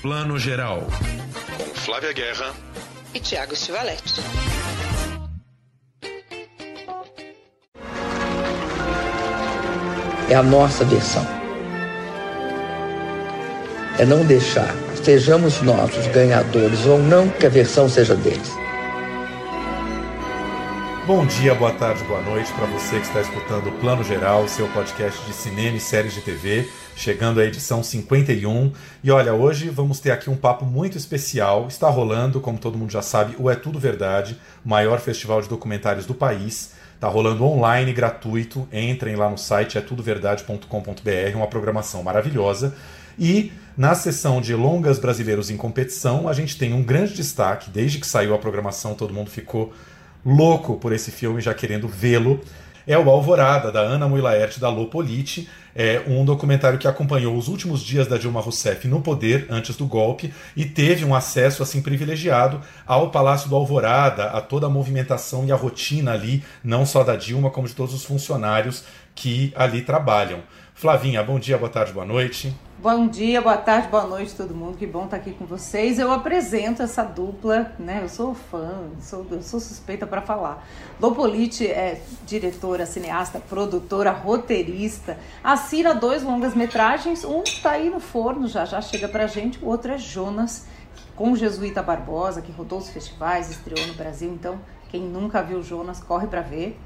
Plano Geral. Com Flávia Guerra e Tiago Stivaletti. É a nossa versão. É não deixar, sejamos nós os ganhadores ou não, que a versão seja deles. Bom dia, boa tarde, boa noite para você que está escutando o Plano Geral, seu podcast de cinema e séries de TV, chegando à edição 51. E olha, hoje vamos ter aqui um papo muito especial. Está rolando, como todo mundo já sabe, o É Tudo Verdade, o maior festival de documentários do país. Está rolando online, gratuito. Entrem lá no site é tudoverdade.com.br, uma programação maravilhosa. E na sessão de longas brasileiros em competição, a gente tem um grande destaque. Desde que saiu a programação, todo mundo ficou louco por esse filme, já querendo vê-lo. É o Alvorada, da Ana Moilaert da Lopolite, é um documentário que acompanhou os últimos dias da Dilma Rousseff no poder, antes do golpe, e teve um acesso assim privilegiado ao Palácio do Alvorada, a toda a movimentação e a rotina ali, não só da Dilma, como de todos os funcionários que ali trabalham. Flavinha, bom dia, boa tarde, boa noite. Bom dia, boa tarde, boa noite todo mundo. Que bom estar aqui com vocês. Eu apresento essa dupla, né? Eu sou fã, sou, eu sou suspeita para falar. Lopolite é diretora, cineasta, produtora, roteirista. Assina dois longas-metragens. Um tá aí no forno, já já chega pra gente. O outro é Jonas, com Jesuíta Barbosa, que rodou os festivais, estreou no Brasil. Então, quem nunca viu Jonas, corre para ver.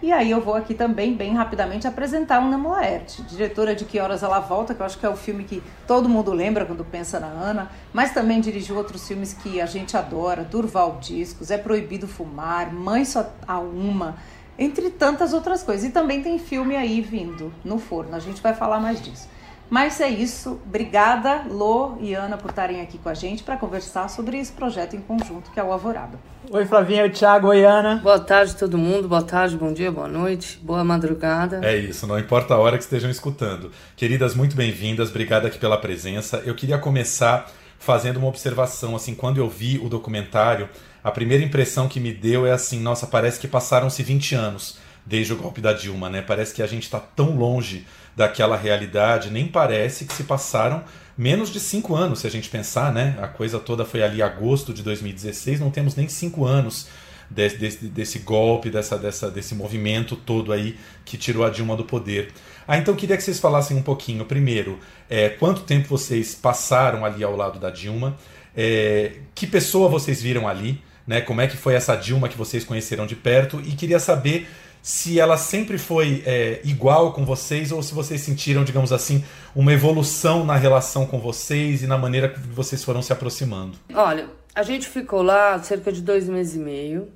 E aí eu vou aqui também, bem rapidamente, apresentar Ana Moerte, diretora de Que Horas Ela Volta, que eu acho que é o filme que todo mundo lembra quando pensa na Ana, mas também dirigiu outros filmes que a gente adora, Durval Discos, É Proibido Fumar, Mãe Só Há Uma, entre tantas outras coisas. E também tem filme aí vindo no forno, a gente vai falar mais disso. Mas é isso. Obrigada, Lô e Ana, por estarem aqui com a gente para conversar sobre esse projeto em conjunto, que é o Alvorada. Oi, Flavinha, oi, Thiago, oi, Ana. Boa tarde, todo mundo. Boa tarde, bom dia, boa noite, boa madrugada. É isso, não importa a hora que estejam escutando. Queridas, muito bem-vindas. Obrigada aqui pela presença. Eu queria começar fazendo uma observação. Assim, quando eu vi o documentário, a primeira impressão que me deu é assim: nossa, parece que passaram-se 20 anos desde o golpe da Dilma, né? Parece que a gente está tão longe daquela realidade, nem parece que se passaram menos de cinco anos, se a gente pensar, né? A coisa toda foi ali agosto de 2016, não temos nem cinco anos desse, desse, desse golpe, dessa, dessa, desse movimento todo aí que tirou a Dilma do poder. Ah, então queria que vocês falassem um pouquinho, primeiro, é, quanto tempo vocês passaram ali ao lado da Dilma, é, que pessoa vocês viram ali, né? Como é que foi essa Dilma que vocês conheceram de perto e queria saber se ela sempre foi é, igual com vocês ou se vocês sentiram, digamos assim, uma evolução na relação com vocês e na maneira que vocês foram se aproximando. Olha, a gente ficou lá cerca de dois meses e meio.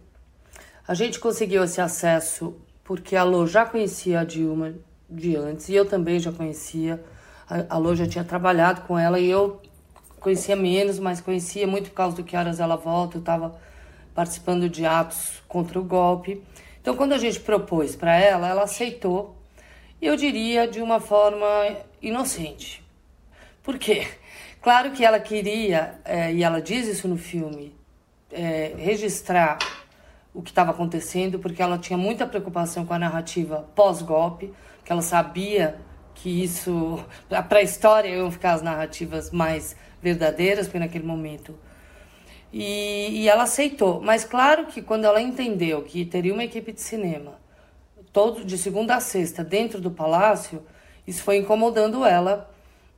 A gente conseguiu esse acesso porque a Lô já conhecia a Dilma de antes e eu também já conhecia. A Lô já tinha trabalhado com ela e eu conhecia menos, mas conhecia muito por causa do que horas ela volta. Eu estava participando de atos contra o golpe. Então, quando a gente propôs para ela, ela aceitou, eu diria de uma forma inocente. Por quê? Claro que ela queria, é, e ela diz isso no filme, é, registrar o que estava acontecendo, porque ela tinha muita preocupação com a narrativa pós-golpe, que ela sabia que isso, para a história, iam ficar as narrativas mais verdadeiras, porque naquele momento e, e ela aceitou. Mas claro que quando ela entendeu que teria uma equipe de cinema, todo de segunda a sexta, dentro do palácio, isso foi incomodando ela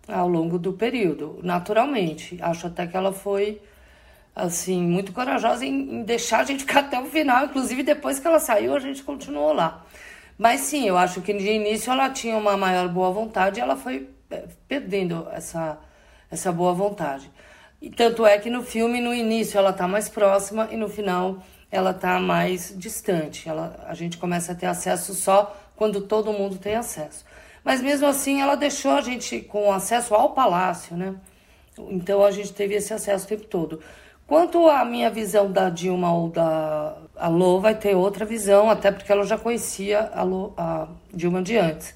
ao longo do período, naturalmente. Acho até que ela foi assim muito corajosa em, em, deixar a gente ficar até o final, inclusive depois que ela saiu, a gente continuou lá. Mas sim, eu acho que de início ela tinha uma maior boa vontade e ela foi eh, perdendo essa essa boa vontade. E tanto é que no filme, no início, ela está mais próxima e no final ela está mais distante. Ela, a gente começa a ter acesso só quando todo mundo tem acesso. Mas mesmo assim, ela deixou a gente com acesso ao palácio, né? Então a gente teve esse acesso o tempo todo. Quanto à minha visão da Dilma ou da Alô, vai ter outra visão, até porque ela já conhecia a, Lô, a Dilma de antes.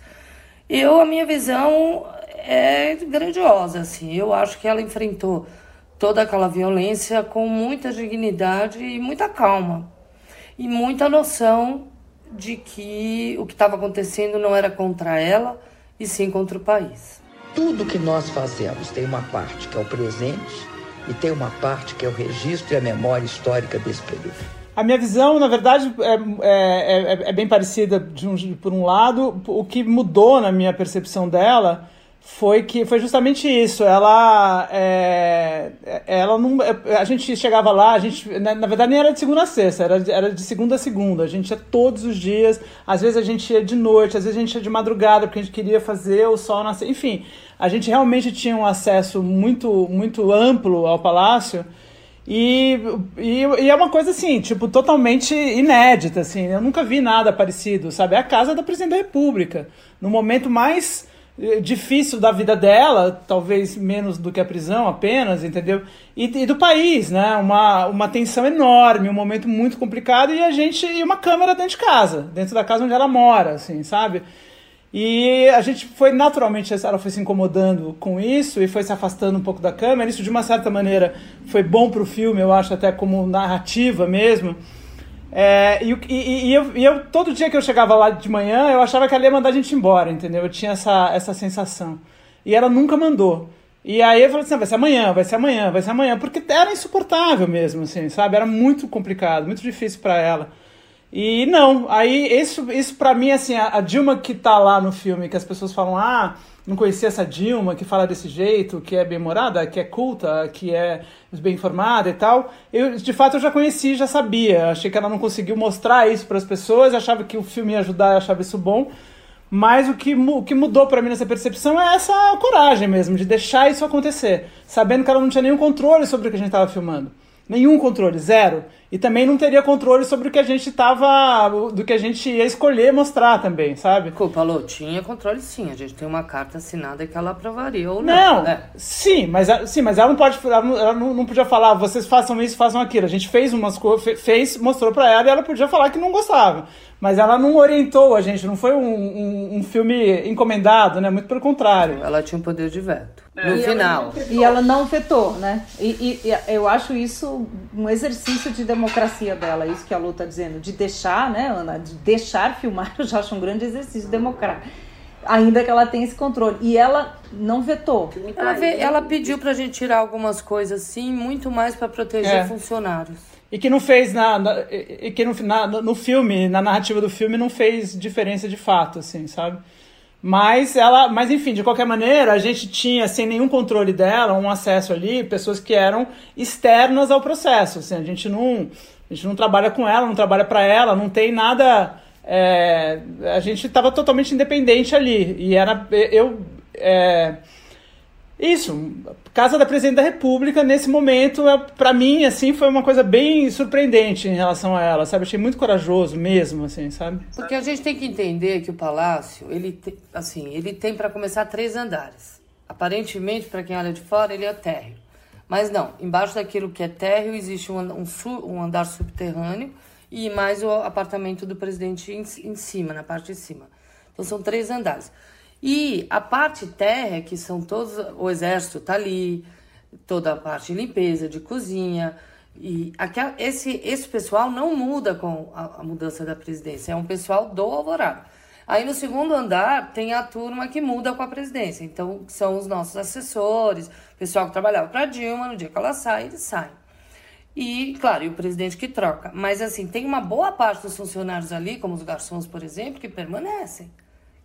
Eu, a minha visão é grandiosa, assim. Eu acho que ela enfrentou toda aquela violência com muita dignidade e muita calma. E muita noção de que o que estava acontecendo não era contra ela, e sim contra o país. tudo que nós fazemos tem uma parte que é o presente e tem uma parte que é o registro e a memória histórica desse período. A minha visão, na verdade, é, é, é, é bem parecida de um, por um lado. O que mudou na minha percepção dela foi que foi justamente isso. Ela, é, ela não, a gente chegava lá, a gente, na, na, verdade nem era de segunda a sexta, era, era de segunda a segunda. A gente ia todos os dias. Às vezes a gente ia de noite, às vezes a gente ia de madrugada porque a gente queria fazer o sol nascer. Enfim, a gente realmente tinha um acesso muito, muito amplo ao palácio. E, e, e, é uma coisa assim, tipo, totalmente inédita, assim. Eu nunca vi nada parecido, sabe? É a casa da presidente da República. No momento mais difícil da vida dela, talvez menos do que a prisão apenas, entendeu? E, e, do país, né? Uma, uma tensão enorme, um momento muito complicado e a gente e uma câmera dentro de casa, dentro da casa onde ela mora, assim, sabe? E a gente foi naturalmente, ela foi se incomodando com isso e foi se afastando um pouco da câmera. Isso, de uma certa maneira, foi bom para o filme, eu acho, até como narrativa mesmo. É, e, e, e, eu, e, eu, todo dia que eu chegava lá de manhã, eu achava que ela ia mandar a gente embora, entendeu? Eu tinha essa, essa sensação. E ela nunca mandou. E aí eu falei assim, vai ser amanhã, vai ser amanhã, vai ser amanhã, porque era insuportável mesmo, assim, sabe? Era muito complicado, muito difícil para ela. E não, aí isso, isso para mim, assim, a, Dilma que tá lá no filme, que as pessoas falam, ah, não conhecia essa Dilma, que fala desse jeito, que é bem-humorada, que é culta, que é bem informada e tal. Eu, de fato, eu já conheci, já sabia. Achei que ela não conseguiu mostrar isso para as pessoas, achava que o filme ia ajudar, achava isso bom. Mas o que, o que mudou para mim nessa percepção é essa coragem mesmo, de deixar isso acontecer, sabendo que ela não tinha nenhum controle sobre o que a gente estava filmando. Nenhum controle, zero. E também não teria controle sobre o que a gente tava. do que a gente ia escolher mostrar também, sabe? Culpa, Lô, tinha controle sim. A gente tem uma carta assinada que ela aprovaria ou não. Não, né? sim, mas, sim, mas ela não pode. Ela não, ela não podia falar, vocês façam isso, façam aquilo. A gente fez umas coisas, fez, mostrou pra ela e ela podia falar que não gostava. Mas ela não orientou a gente, não foi um, um, um filme encomendado, né? Muito pelo contrário. Ela tinha um poder de veto. É. No e final. Ela e ela não vetou, né? E, e, e, eu acho isso um exercício de democracia dela, isso que a Lu tá dizendo, de deixar, né, Ana? De deixar filmar, eu já acho um grande exercício democrático. Ainda que ela tenha esse controle. E ela não vetou. Ela, ela pediu pra gente tirar algumas coisas, sim, muito mais para proteger é. funcionários. E que não fez na, na e que no, na, no filme, na narrativa do filme, não fez diferença de fato, assim, sabe? Mas ela, mas enfim, de qualquer maneira, a gente tinha sem nenhum controle dela um acesso ali, pessoas que eram externas ao processo. Assim, a gente não, a gente não trabalha com ela, não trabalha para ela, não tem nada. É, a gente estava totalmente independente ali e era eu é, isso, Casa da Presidente da República, nesse momento, é, para mim, assim, foi uma coisa bem surpreendente em relação a ela, sabe? Achei muito corajoso mesmo, assim, sabe? Porque a gente tem que entender que o palácio, ele, te, assim, ele tem para começar três andares. Aparentemente, para quem olha de fora, ele é térreo. Mas não, embaixo daquilo que é térreo existe um, um, um andar subterrâneo e mais o apartamento do presidente em, em cima, na parte de cima. Então são três andares. E a parte terra, que são todos, o exército tá ali, toda a parte de limpeza, de cozinha, e aquela, esse, esse pessoal não muda com a, a, mudança da presidência, é um pessoal do Alvorada. Aí no segundo andar tem a turma que muda com a presidência, então são os nossos assessores, pessoal que trabalhava para Dilma, no dia que ela sai, eles saem. E, claro, e o presidente que troca. Mas, assim, tem uma boa parte dos funcionários ali, como os garçons, por exemplo, que permanecem.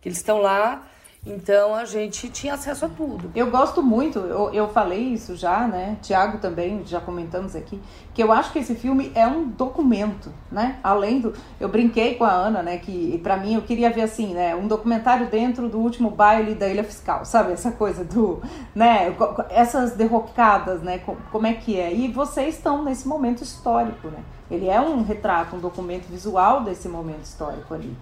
Que eles estão lá então a gente tinha acesso a tudo. Eu gosto muito, eu, eu falei isso já, né? Tiago também, já comentamos aqui, que eu acho que esse filme é um documento, né? Além do. Eu brinquei com a Ana, né? Que para mim eu queria ver assim, né? Um documentário dentro do último baile da Ilha Fiscal, sabe? Essa coisa do. né? Essas derrocadas, né? Como é que é? E vocês estão nesse momento histórico, né? Ele é um retrato, um documento visual desse momento histórico ali.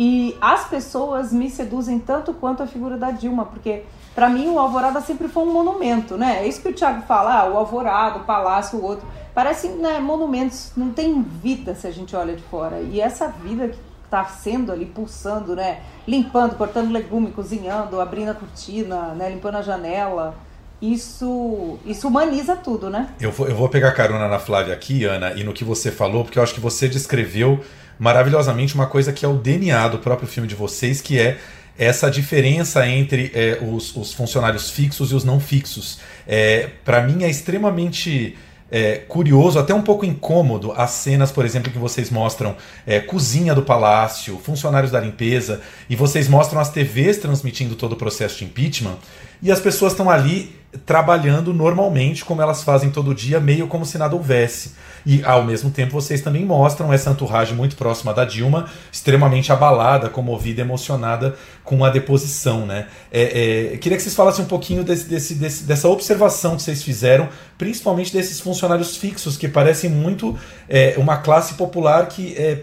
E as pessoas me seduzem tanto quanto a figura da Dilma, porque para mim o Alvorada sempre foi um monumento, né? É isso que o Thiago fala, ah, o Alvorada, o Palácio, o outro. Parecem né, monumentos, não tem vida se a gente olha de fora. E essa vida que está sendo ali pulsando, né? Limpando, cortando legume, cozinhando, abrindo a cortina, né? limpando a janela. Isso, isso humaniza tudo, né? Eu vou, eu vou pegar carona na Flávia aqui, Ana, e no que você falou, porque eu acho que você descreveu maravilhosamente uma coisa que é o DNA do próprio filme de vocês, que é essa diferença entre é, os, os, funcionários fixos e os não fixos. É, Para mim é extremamente é, curioso, até um pouco incômodo, as cenas, por exemplo, que vocês mostram é, cozinha do palácio, funcionários da limpeza, e vocês mostram as TVs transmitindo todo o processo de impeachment, e as pessoas estão ali trabalhando normalmente, como elas fazem todo dia, meio como se nada houvesse. E ao mesmo tempo vocês também mostram essa entourage muito próxima da Dilma, extremamente abalada, comovida, emocionada com a deposição. Né? É, é, queria que vocês falassem um pouquinho desse, desse, desse, dessa observação que vocês fizeram, principalmente desses funcionários fixos, que parecem muito é, uma classe popular que é,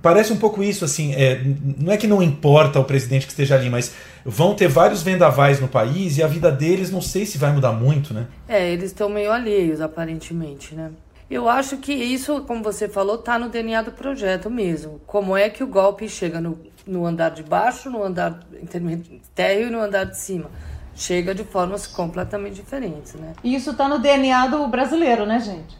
parece um pouco isso, assim, é, não é que não importa o presidente que esteja ali, mas vão ter vários vendavais no país e a vida deles não sei se vai mudar muito, né? É, eles estão meio alheios, aparentemente, né? Eu acho que isso, como você falou, está no DNA do projeto mesmo. Como é que o golpe chega no, no andar de baixo, no andar térreo e no andar de cima? Chega de formas completamente diferentes, né? E isso está no DNA do brasileiro, né, gente?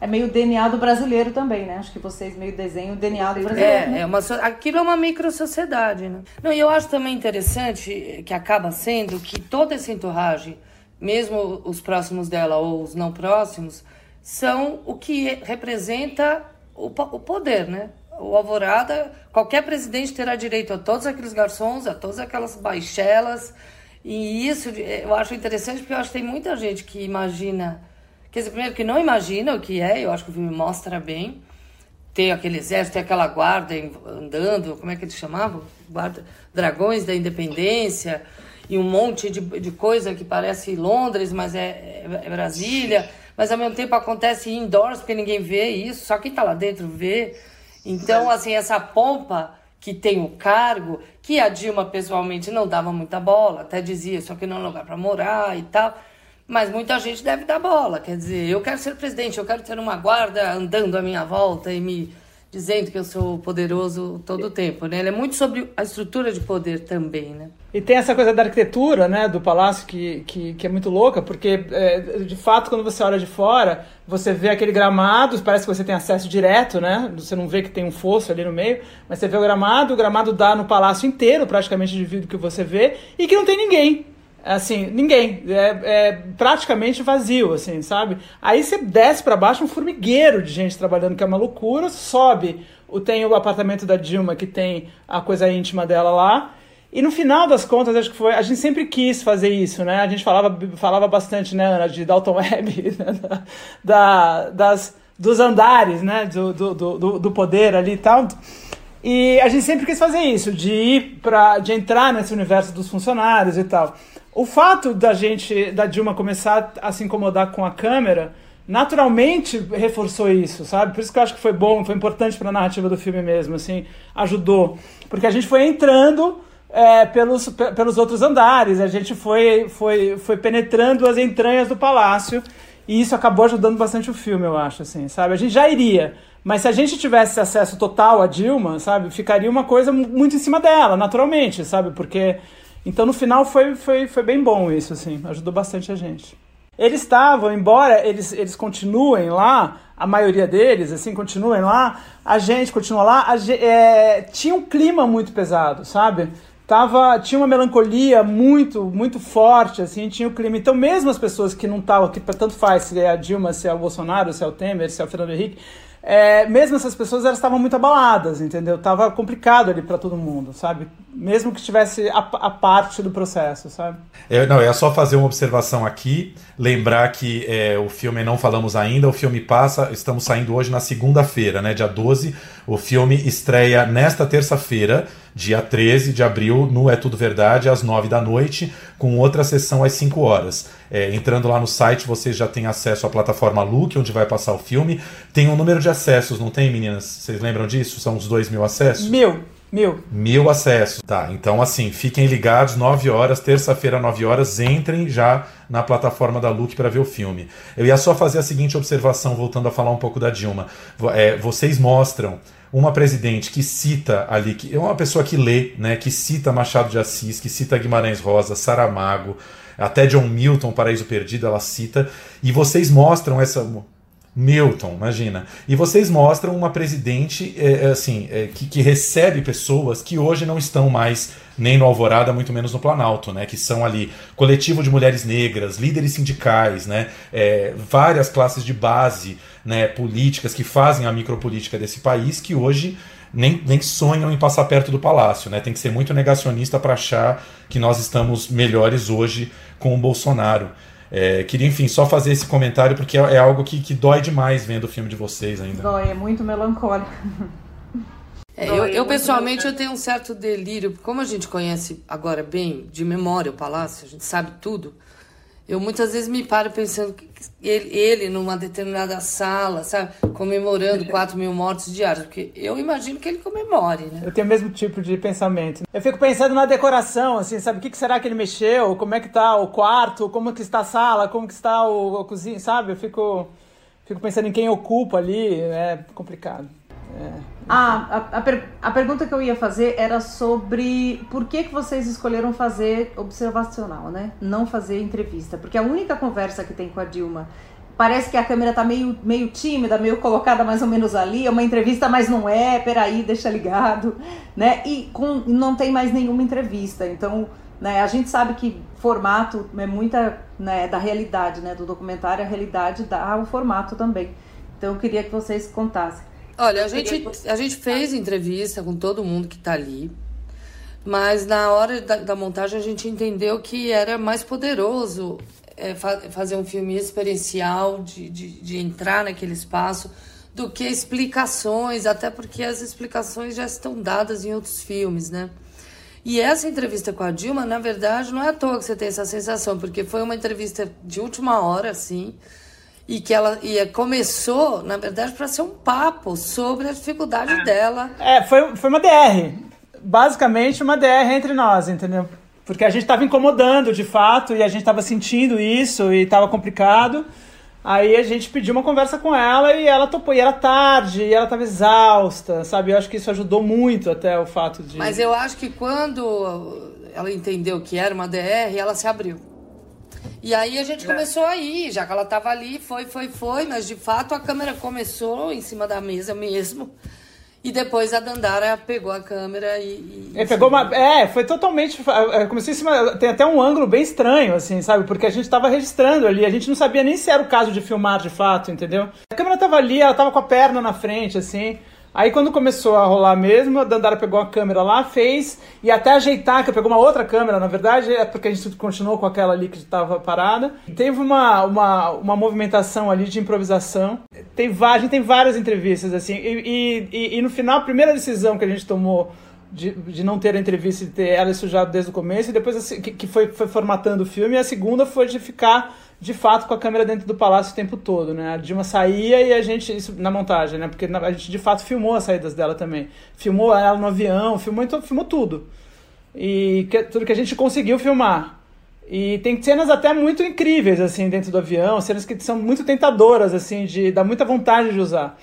É meio DNA do brasileiro também, né? Acho que vocês meio desenham o DNA do brasileiro. É, né? é uma, aquilo é uma micro-sociedade, né? Não, e eu acho também interessante que acaba sendo que toda essa entorragem, mesmo os próximos dela ou os não próximos, são o que representa o, o poder, né? O Alvorada, qualquer presidente terá direito a todos aqueles garçons, a todas aquelas baixelas. E isso eu acho interessante porque eu acho que tem muita gente que imagina Quer dizer, primeiro que não imagina o que é, eu acho que o filme mostra bem. Tem aquele exército, tem aquela guarda andando, como é que eles chamavam? Guarda, dragões da independência, e um monte de, de coisa que parece Londres, mas é, é, é Brasília. Mas ao mesmo tempo acontece indoors, porque ninguém vê isso, só quem está lá dentro vê. Então, assim, essa pompa que tem o cargo, que a Dilma pessoalmente não dava muita bola, até dizia, só que não é lugar para morar e tal. Mas muita gente deve dar bola. Quer dizer, eu quero ser presidente, eu quero ter uma guarda andando à minha volta e me dizendo que eu sou poderoso todo o tempo, né? Ele é muito sobre a estrutura de poder também, né? E tem essa coisa da arquitetura, né, do palácio que, que, que é muito louca, porque é, de fato quando você olha de fora, você vê aquele gramado, parece que você tem acesso direto, né? Você não vê que tem um fosso ali no meio, mas você vê o gramado, o gramado dá no palácio inteiro, praticamente de vidro que você vê, e que não tem ninguém assim, ninguém. É, é, praticamente vazio, assim, sabe? Aí você desce para baixo um formigueiro de gente trabalhando, que é uma loucura, sobe. Tem o apartamento da Dilma, que tem a coisa íntima dela lá. E no final das contas, acho que foi. A gente sempre quis fazer isso, né? A gente falava, falava bastante, né, Ana, de Dalton Web, né? da, das, dos andares, né? Do, do, do, do poder ali e tal. E a gente sempre quis fazer isso, de ir para, de entrar nesse universo dos funcionários e tal. O fato da gente, da Dilma começar a se incomodar com a câmera, naturalmente reforçou isso, sabe? Por isso que eu acho que foi bom, foi importante para a narrativa do filme mesmo, assim, ajudou. Porque a gente foi entrando é, pelos, pelos outros andares, a gente foi, foi, foi penetrando as entranhas do palácio, e isso acabou ajudando bastante o filme, eu acho, assim, sabe? A gente já iria, mas se a gente tivesse acesso total a Dilma, sabe, ficaria uma coisa muito em cima dela, naturalmente, sabe? Porque então no final foi, foi, foi bem bom isso, assim, ajudou bastante a gente. Eles estavam, embora eles, eles continuem lá, a maioria deles, assim, continuem lá, a gente continua lá, a, é, tinha um clima muito pesado, sabe? Tava, tinha uma melancolia muito, muito forte, assim, tinha o clima. Então, mesmo as pessoas que não estavam, que tanto faz se é a Dilma, se é o Bolsonaro, se é o Temer, se é o Fernando Henrique, é, mesmo essas pessoas elas estavam muito abaladas, entendeu? Tava complicado ali para todo mundo, sabe? Mesmo que estivesse a, a, parte do processo, sabe? É, não, é só fazer uma observação aqui, lembrar que é, o filme não falamos ainda, o filme passa, estamos saindo hoje na segunda-feira, né, dia 12, o filme estreia nesta terça-feira, dia 13 de abril, no É Tudo Verdade, às 9 da noite, com outra sessão às 5 horas. É, entrando lá no site, vocês já têm acesso à plataforma Look, onde vai passar o filme. Tem um número de acessos, não tem, meninas? Vocês lembram disso? São uns 2 mil acessos? Mil. Mil. Mil acessos. Tá, então assim, fiquem ligados, 9 horas, terça-feira, 9 horas, entrem já na plataforma da Look para ver o filme. Eu ia só fazer a seguinte observação, voltando a falar um pouco da Dilma. É, vocês mostram uma presidente que cita ali, que é uma pessoa que lê, né, que cita Machado de Assis, que cita Guimarães Rosa, Saramago, até John Milton, Paraíso Perdido, ela cita, e vocês mostram essa Milton, imagina. E vocês mostram uma presidente é, é, assim é, que, que, recebe pessoas que hoje não estão mais nem no Alvorada, muito menos no Planalto, né? Que são ali coletivo de mulheres negras, líderes sindicais, né? É, várias classes de base, né? Políticas que fazem a micropolítica desse país que hoje nem, nem sonham em passar perto do palácio, né? Tem que ser muito negacionista para achar que nós estamos melhores hoje com o Bolsonaro. É, queria, enfim, só fazer esse comentário porque é, é algo que, que dói demais vendo o filme de vocês ainda. Dói, é muito melancólico. É, eu, eu, pessoalmente eu tenho um certo delírio, como a gente conhece agora bem de memória o palácio, a gente sabe tudo. Eu muitas vezes me paro pensando que ele, ele numa determinada sala, sabe, comemorando 4 mil mortos diários, porque eu imagino que ele comemore, né? Eu tenho o mesmo tipo de pensamento. Eu fico pensando na decoração, assim, sabe, o que, será que ele mexeu, como é que tá o quarto, como que está a sala, como que está o, a cozinha, sabe? Eu fico, fico pensando em quem ocupa ali, é complicado. É. Ah, a, a, per, a, pergunta que eu ia fazer era sobre por que, que vocês escolheram fazer observacional, né? Não fazer entrevista. Porque a única conversa que tem com a Dilma parece que a câmera tá meio, meio tímida, meio colocada mais ou menos ali, é uma entrevista, mas não é, peraí, deixa ligado, né? E com, não tem mais nenhuma entrevista. Então, né, a gente sabe que formato é muita né, da realidade, né? Do documentário, a realidade dá o formato também. Então, eu queria que vocês contassem. Olha, a gente, a gente fez entrevista com todo mundo que está ali, mas na hora da, da, montagem a gente entendeu que era mais poderoso é, fa fazer um filme experiencial, de, de, de entrar naquele espaço, do que explicações, até porque as explicações já estão dadas em outros filmes, né? E essa entrevista com a Dilma, na verdade, não é à toa que você tem essa sensação, porque foi uma entrevista de última hora, assim, e que ela ia, começou, na verdade, para ser um papo sobre a dificuldade é. dela. É, foi, foi uma DR. Basicamente, uma DR entre nós, entendeu? Porque a gente estava incomodando de fato e a gente estava sentindo isso e estava complicado. Aí a gente pediu uma conversa com ela e ela topou. E era tarde, e ela estava exausta, sabe? Eu acho que isso ajudou muito até o fato de. Mas eu acho que quando ela entendeu que era uma DR, ela se abriu. E aí a gente é. começou a ir, já que ela tava ali, foi, foi, foi, mas de fato a câmera começou em cima da mesa mesmo. E depois a Dandara pegou a câmera e. e é, pegou uma. É, foi totalmente. É, começou em cima. Tem até um ângulo bem estranho, assim, sabe? Porque a gente tava registrando ali, a gente não sabia nem se era o caso de filmar de fato, entendeu? A câmera tava ali, ela tava com a perna na frente, assim. Aí quando começou a rolar mesmo, a Dandara pegou a câmera lá, fez, e até ajeitar, que pegou uma outra câmera, na verdade, é porque a gente continuou com aquela ali que estava parada. Teve uma, uma, uma movimentação ali de improvisação. Tem, a gente tem várias entrevistas, assim, e, e, e no final, a primeira decisão que a gente tomou de, de não ter a entrevista e ter ela sujado desde o começo, e depois assim, que, que foi, foi formatando o filme, e a segunda foi de ficar de fato com a câmera dentro do palácio o tempo todo, né? A Dilma saía e a gente, isso na montagem, né? Porque a gente de fato filmou as saídas dela também. Filmou ela no avião, filmou, então, filmou tudo. E que, tudo que a gente conseguiu filmar. E tem cenas até muito incríveis, assim, dentro do avião, cenas que são muito tentadoras, assim, de dá muita vontade de usar.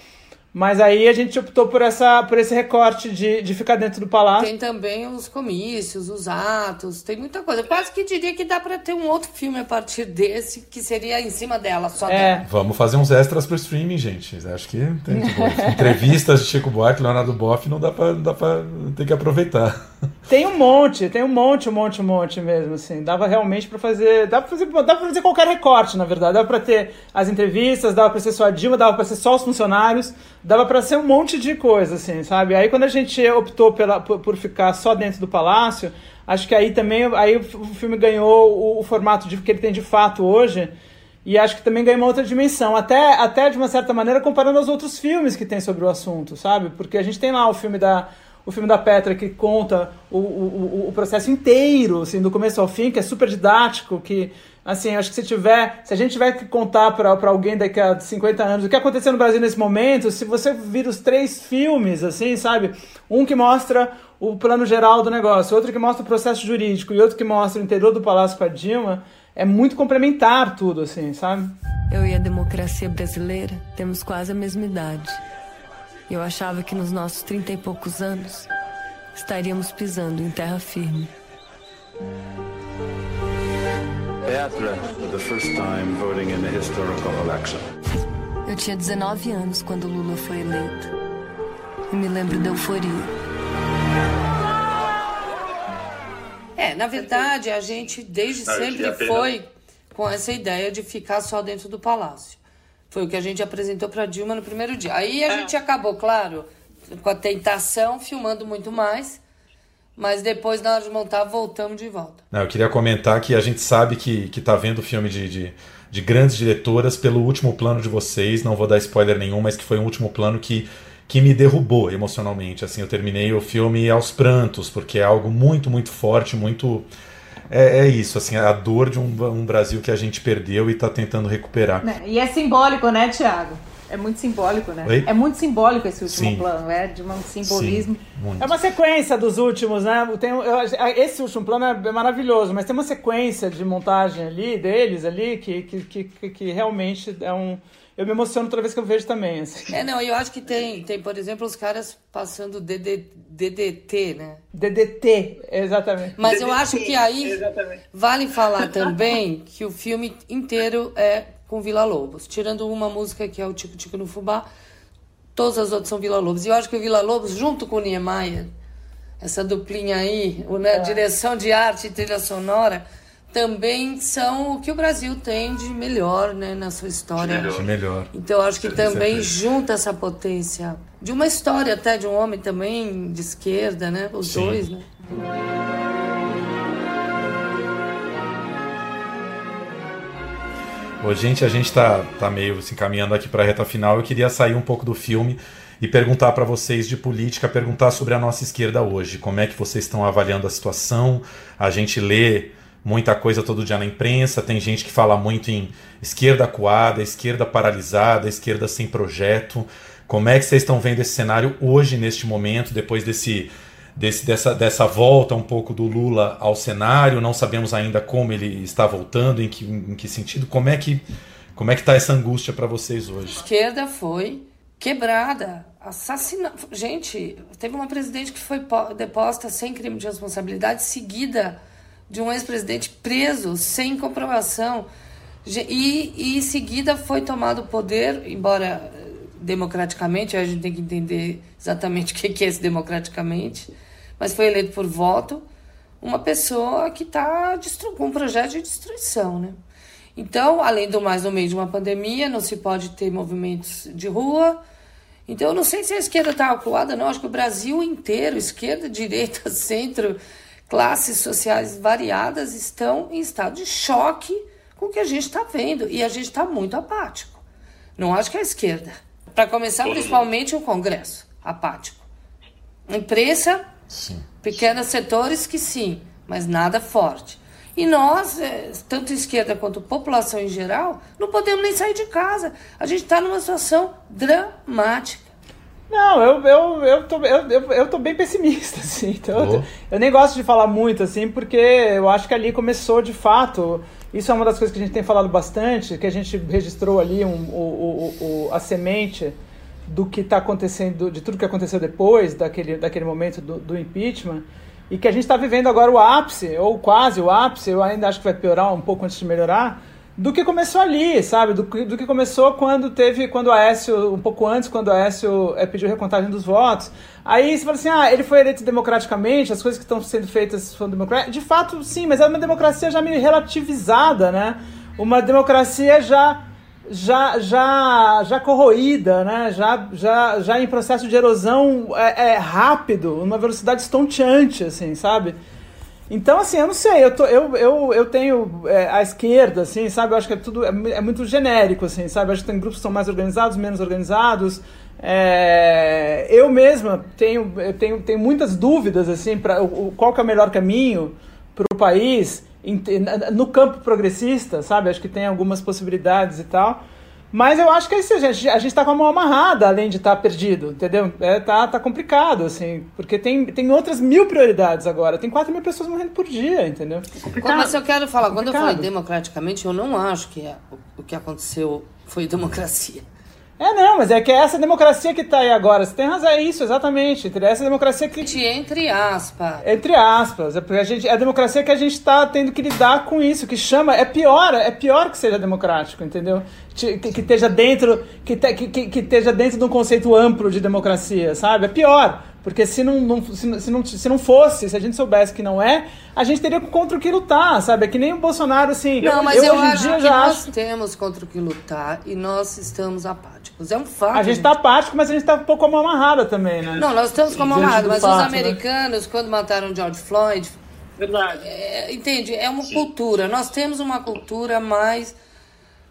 Mas aí a gente optou por, essa, por esse recorte de, de ficar dentro do palácio. Tem também os comícios, os atos, tem muita coisa. quase que diria que dá para ter um outro filme a partir desse, que seria em cima dela, só é. Dela. Vamos fazer uns extras pro streaming, gente. Acho que tem tipo, entrevistas de Chico Buarque, Leonardo Boff, não dá pra, não dá pra ter que aproveitar. Tem um monte, tem um monte, um monte, um monte mesmo, assim. Dava realmente para fazer. Dava pra fazer, pra fazer qualquer recorte, na verdade. Dava pra ter as entrevistas, dava pra ser só a Dilma, dava pra ser só os funcionários, dava pra ser um monte de coisa, assim, sabe? Aí quando a gente optou pela, por, por ficar só dentro do palácio, acho que aí também aí o filme ganhou o, o formato de, que ele tem de fato hoje. E acho que também ganhou uma outra dimensão, até, até de uma certa maneira comparando aos outros filmes que tem sobre o assunto, sabe? Porque a gente tem lá o filme da o filme da Petra que conta o, o, o processo inteiro, assim, do começo ao fim, que é super didático, que assim, acho que se tiver, se a gente tiver que contar para alguém daqui a 50 anos o que aconteceu no Brasil nesse momento, se você vir os três filmes, assim, sabe? Um que mostra o plano geral do negócio, outro que mostra o processo jurídico e outro que mostra o interior do Palácio com a Dilma, é muito complementar tudo, assim, sabe? Eu e a democracia brasileira temos quase a mesma idade. Eu achava que nos nossos trinta e poucos anos estaríamos pisando em terra firme. Petra, the first time voting in a historical election. Eu tinha 19 anos quando Lula foi eleito. E me lembro da euforia. É, na verdade, a gente desde sempre foi com essa ideia de ficar só dentro do palácio. Foi o que a gente apresentou para Dilma no primeiro dia. Aí a é. gente acabou, claro, com a tentação, filmando muito mais. Mas depois, na hora de montar, voltamos de volta. Não, eu queria comentar que a gente sabe que, que tá vendo filme de, de, de grandes diretoras pelo último plano de vocês. Não vou dar spoiler nenhum, mas que foi um último plano que que me derrubou emocionalmente. Assim, eu terminei o filme aos prantos, porque é algo muito, muito forte, muito. É, é isso, assim, a dor de um, um, Brasil que a gente perdeu e está tentando recuperar. Né, e é simbólico, né, Tiago? É muito simbólico, né? Oi? É muito simbólico esse último Sim. plano, é de um simbolismo. Sim, é uma sequência dos últimos, né? Tem, eu, esse último plano é maravilhoso, mas tem uma sequência de montagem ali, deles ali, que, que, que, que realmente é um eu me emociono toda vez que eu vejo também. Assim. É, não, eu acho que tem, tem, por exemplo, os caras passando DD, DDT, né? DDT, exatamente. Mas DDT, eu acho que aí exatamente. vale falar também que o filme inteiro é com Vila Lobos. Tirando uma música que é o Tico Tico no Fubá, todas as outras são Vila Lobos. E eu acho que o Vila Lobos, junto com o Niemeyer, essa duplinha aí, né, é. direção de arte e trilha sonora também são o que o Brasil tem de melhor né, na sua história. De melhor. Então, acho que também junta essa potência de uma história até de um homem também de esquerda, né? Os Sim. dois, né? Ô, gente, a gente tá, tá meio se encaminhando aqui para a reta final. Eu queria sair um pouco do filme e perguntar para vocês de política, perguntar sobre a nossa esquerda hoje. Como é que vocês estão avaliando a situação? A gente lê muita coisa todo dia na imprensa, tem gente que fala muito em esquerda acuada, esquerda paralisada, esquerda sem projeto. Como é que vocês estão vendo esse cenário hoje, neste momento, depois desse, desse, dessa, dessa volta um pouco do Lula ao cenário? Não sabemos ainda como ele está voltando, em que, em que sentido. Como é que como é que está essa angústia para vocês hoje? A esquerda foi quebrada, assassinada. Gente, teve uma presidente que foi deposta sem crime de responsabilidade, seguida de um ex-presidente preso sem comprovação. E, e em seguida foi tomado o poder, embora eh, democraticamente, a gente tem que entender exatamente o que é esse democraticamente, mas foi eleito por voto uma pessoa que está com um projeto de destruição, né? Então, além do mais, no meio de uma pandemia, não se pode ter movimentos de rua. Então, eu não sei se a esquerda está acuada, não. Acho que o Brasil inteiro, esquerda, direita, centro, classes sociais variadas estão em estado de choque com o que a gente está vendo e a gente está muito apático. Não acho que é a esquerda. Para começar, principalmente o Congresso, apático. Imprensa, sim. pequenos setores que sim, mas nada forte. E nós, é, tanto esquerda quanto população em geral, não podemos nem sair de casa. A gente está numa situação dramática. Não, eu, eu, eu, tô, eu, eu, eu tô bem pessimista, assim. Então, eu, eu, nem gosto de falar muito, assim, porque eu acho que ali começou de fato. Isso é uma das coisas que a gente tem falado bastante, que a gente registrou ali um, o, o, o, a semente do que está acontecendo, de tudo que aconteceu depois daquele, daquele momento do, do impeachment, e que a gente está vivendo agora o ápice, ou quase o ápice, eu ainda acho que vai piorar um pouco antes de melhorar do que começou ali, sabe? Do, do que começou quando teve, quando o Aécio, um pouco antes, quando o Aécio é, pediu recontagem dos votos. Aí você fala assim, ah, ele foi eleito democraticamente, as coisas que estão sendo feitas foram democráticas. De fato, sim, mas é uma democracia já meio relativizada, né? Uma democracia já já já já corroída, né? Já já já em processo de erosão é, é rápido, uma velocidade estonteante, assim, sabe? Então, assim, eu não sei, eu, tô, eu, eu, eu tenho é, a esquerda, assim, sabe? Eu acho que é tudo, é, é, muito genérico, assim, sabe? Eu acho que tem grupos que são mais organizados, menos organizados. É, eu mesma tenho, eu tenho, tenho muitas dúvidas, assim, para qual que é o melhor caminho para o país no campo progressista, sabe? Acho que tem algumas possibilidades e tal. Mas eu acho que é isso, a gente, a gente tá com a mão amarrada, além de estar tá perdido, entendeu? É, tá, tá complicado, assim, porque tem, tem outras mil prioridades agora. Tem 4 mil pessoas morrendo por dia, entendeu? Complicado. Mas eu quero falar, quando eu falei democraticamente, eu não acho que é, o, o que aconteceu foi democracia. É, não, mas é que é essa democracia que está aí agora. Você tem razão, é isso, exatamente. Essa democracia que. Entre aspas. Entre aspas. É porque a, gente, é a democracia que a gente está tendo que lidar com isso, que chama. É pior, é pior que seja democrático, entendeu? Que, que esteja dentro que, te, que, que, esteja dentro de um conceito amplo de democracia, sabe? É pior. Porque se não, não, se, se, não, se não fosse, se a gente soubesse que não é, a gente teria contra o que lutar, sabe? É que nem o Bolsonaro, assim. Não, mas eu, eu hoje em dia já nós acho... temos contra o que lutar e nós estamos apáticos. É um fato. A gente está apático, mas a gente está um pouco com a mão amarrada também, né? Não, nós estamos com a mão amarrada, mas fato, os né? americanos, né? quando mataram George Floyd. Verdade. É, entende? É uma Sim. cultura. Nós temos uma cultura mais.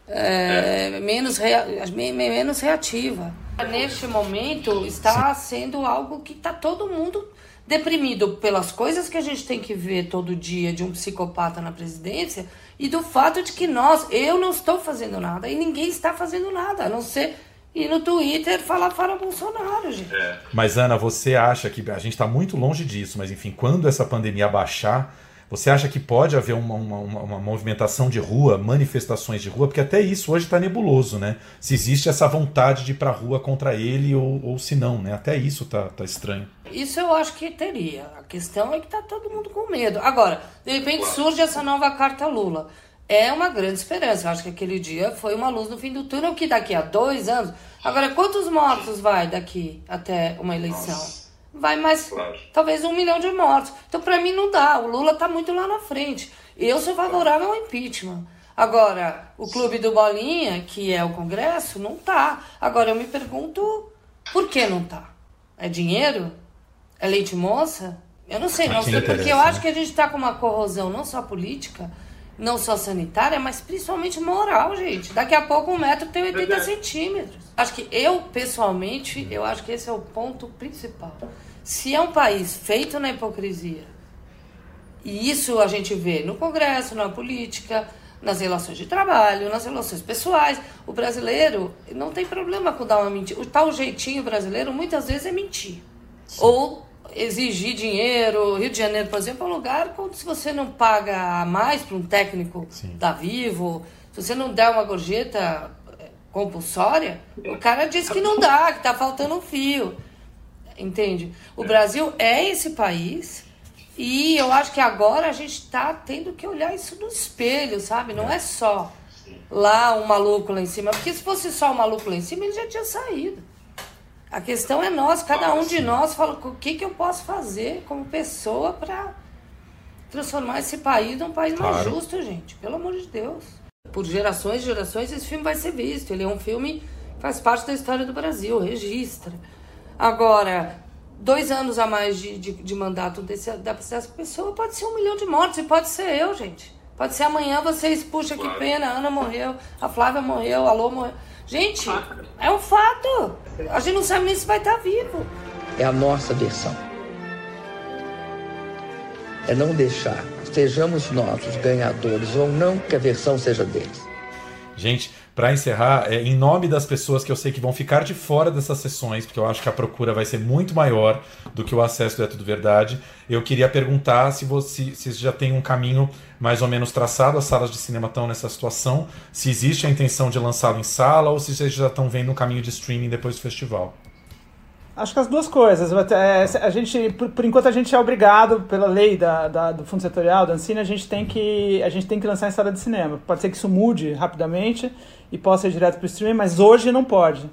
É, é. Menos, rea, menos reativa. Neste momento está sendo algo que está todo mundo deprimido pelas coisas que a gente tem que ver todo dia de um psicopata na presidência e do fato de que nós, eu não estou fazendo nada e ninguém está fazendo nada, a não ser ir no Twitter falar para Bolsonaro, gente. É. Mas Ana, você acha que a gente está muito longe disso, mas enfim, quando essa pandemia baixar você acha que pode haver uma, uma, uma, movimentação de rua, manifestações de rua? Porque até isso hoje está nebuloso, né? Se existe essa vontade de ir para a rua contra ele ou, ou se não, né? Até isso tá, tá estranho. Isso eu acho que teria. A questão é que tá todo mundo com medo. Agora, de repente surge essa nova carta Lula. É uma grande esperança. Eu acho que aquele dia foi uma luz no fim do túnel que daqui a dois anos. Agora, quantos mortos vai daqui até uma eleição? Nossa vai mais claro. talvez um milhão de mortos. Então, para mim, não dá. O Lula está muito lá na frente. Eu sou favorável ao impeachment. Agora, o clube do Bolinha, que é o Congresso, não tá. Agora, eu me pergunto por que não tá? É dinheiro? É leite moça? Eu não sei, não sei, porque eu acho que a gente está com uma corrosão não só política, não só sanitária, mas principalmente moral, gente. Daqui a pouco um metro tem 80 centímetros. Acho que eu, pessoalmente, eu acho que esse é o ponto principal. Se é um país feito na hipocrisia, e isso a gente vê no Congresso, na política, nas relações de trabalho, nas relações pessoais, o brasileiro não tem problema com dar uma mentira. O tal jeitinho brasileiro muitas vezes é mentir. Sim. Ou exigir dinheiro. Rio de Janeiro, por exemplo, é um lugar onde se você não paga mais para um técnico Sim. da Vivo, se você não der uma gorjeta eh, compulsória, o cara diz que não dá, que está faltando um fio entende? O é. Brasil é esse país e eu acho que agora a gente está tendo que olhar isso no espelho, sabe? Não é só lá um maluco lá em cima, porque se fosse só um maluco lá em cima, ele já tinha saído. A questão é nós, cada um de nós fala o que, que eu posso fazer como pessoa para transformar esse país num país claro. mais justo, gente. Pelo amor de Deus. Por gerações e gerações, esse filme vai ser visto. Ele é um filme que faz parte da história do Brasil, registra. Agora, dois anos a mais de, de, de mandato desse, dessa pessoa pode ser um milhão de mortos e pode ser eu, gente. Pode ser amanhã vocês, puxa, que pena, a Ana morreu, a Flávia morreu, a Lô morreu. Gente, é um fato. A gente não sabe nem se vai estar vivo. É a nossa versão. É não deixar, sejamos nós os ganhadores ou não, que a versão seja deles. Gente, para encerrar, é, em nome das pessoas que eu sei que vão ficar de fora dessas sessões, porque eu acho que a procura vai ser muito maior do que o acesso do É Tudo Verdade, eu queria perguntar se você se já tem um caminho mais ou menos traçado, as salas de cinema estão nessa situação, se existe a intenção de lançá-lo em sala ou se vocês já estão vendo um caminho de streaming depois do festival. Acho que as duas coisas. É, a gente, por, por, enquanto, a gente é obrigado pela lei da, da, do fundo setorial da Ancine, a gente tem que a gente tem que lançar em sala de cinema. Pode ser que isso mude rapidamente e possa ir direto para o streaming, mas hoje não pode.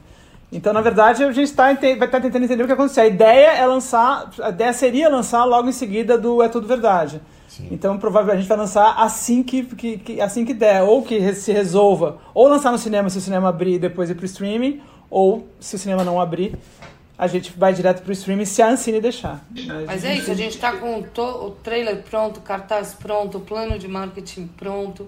Então, na verdade, a gente tá, vai estar tá tentando entender o que aconteceu. A ideia é lançar, a ideia seria lançar logo em seguida do É Tudo Verdade. Sim. Então, provavelmente a gente vai lançar assim que, que, que, assim que der, ou que se resolva, ou lançar no cinema se o cinema abrir e depois ir para o streaming, ou se o cinema não abrir, a gente vai direto pro streaming se a Ancine deixar. Mas é isso, a gente está com o trailer pronto, cartaz pronto, o plano de marketing pronto,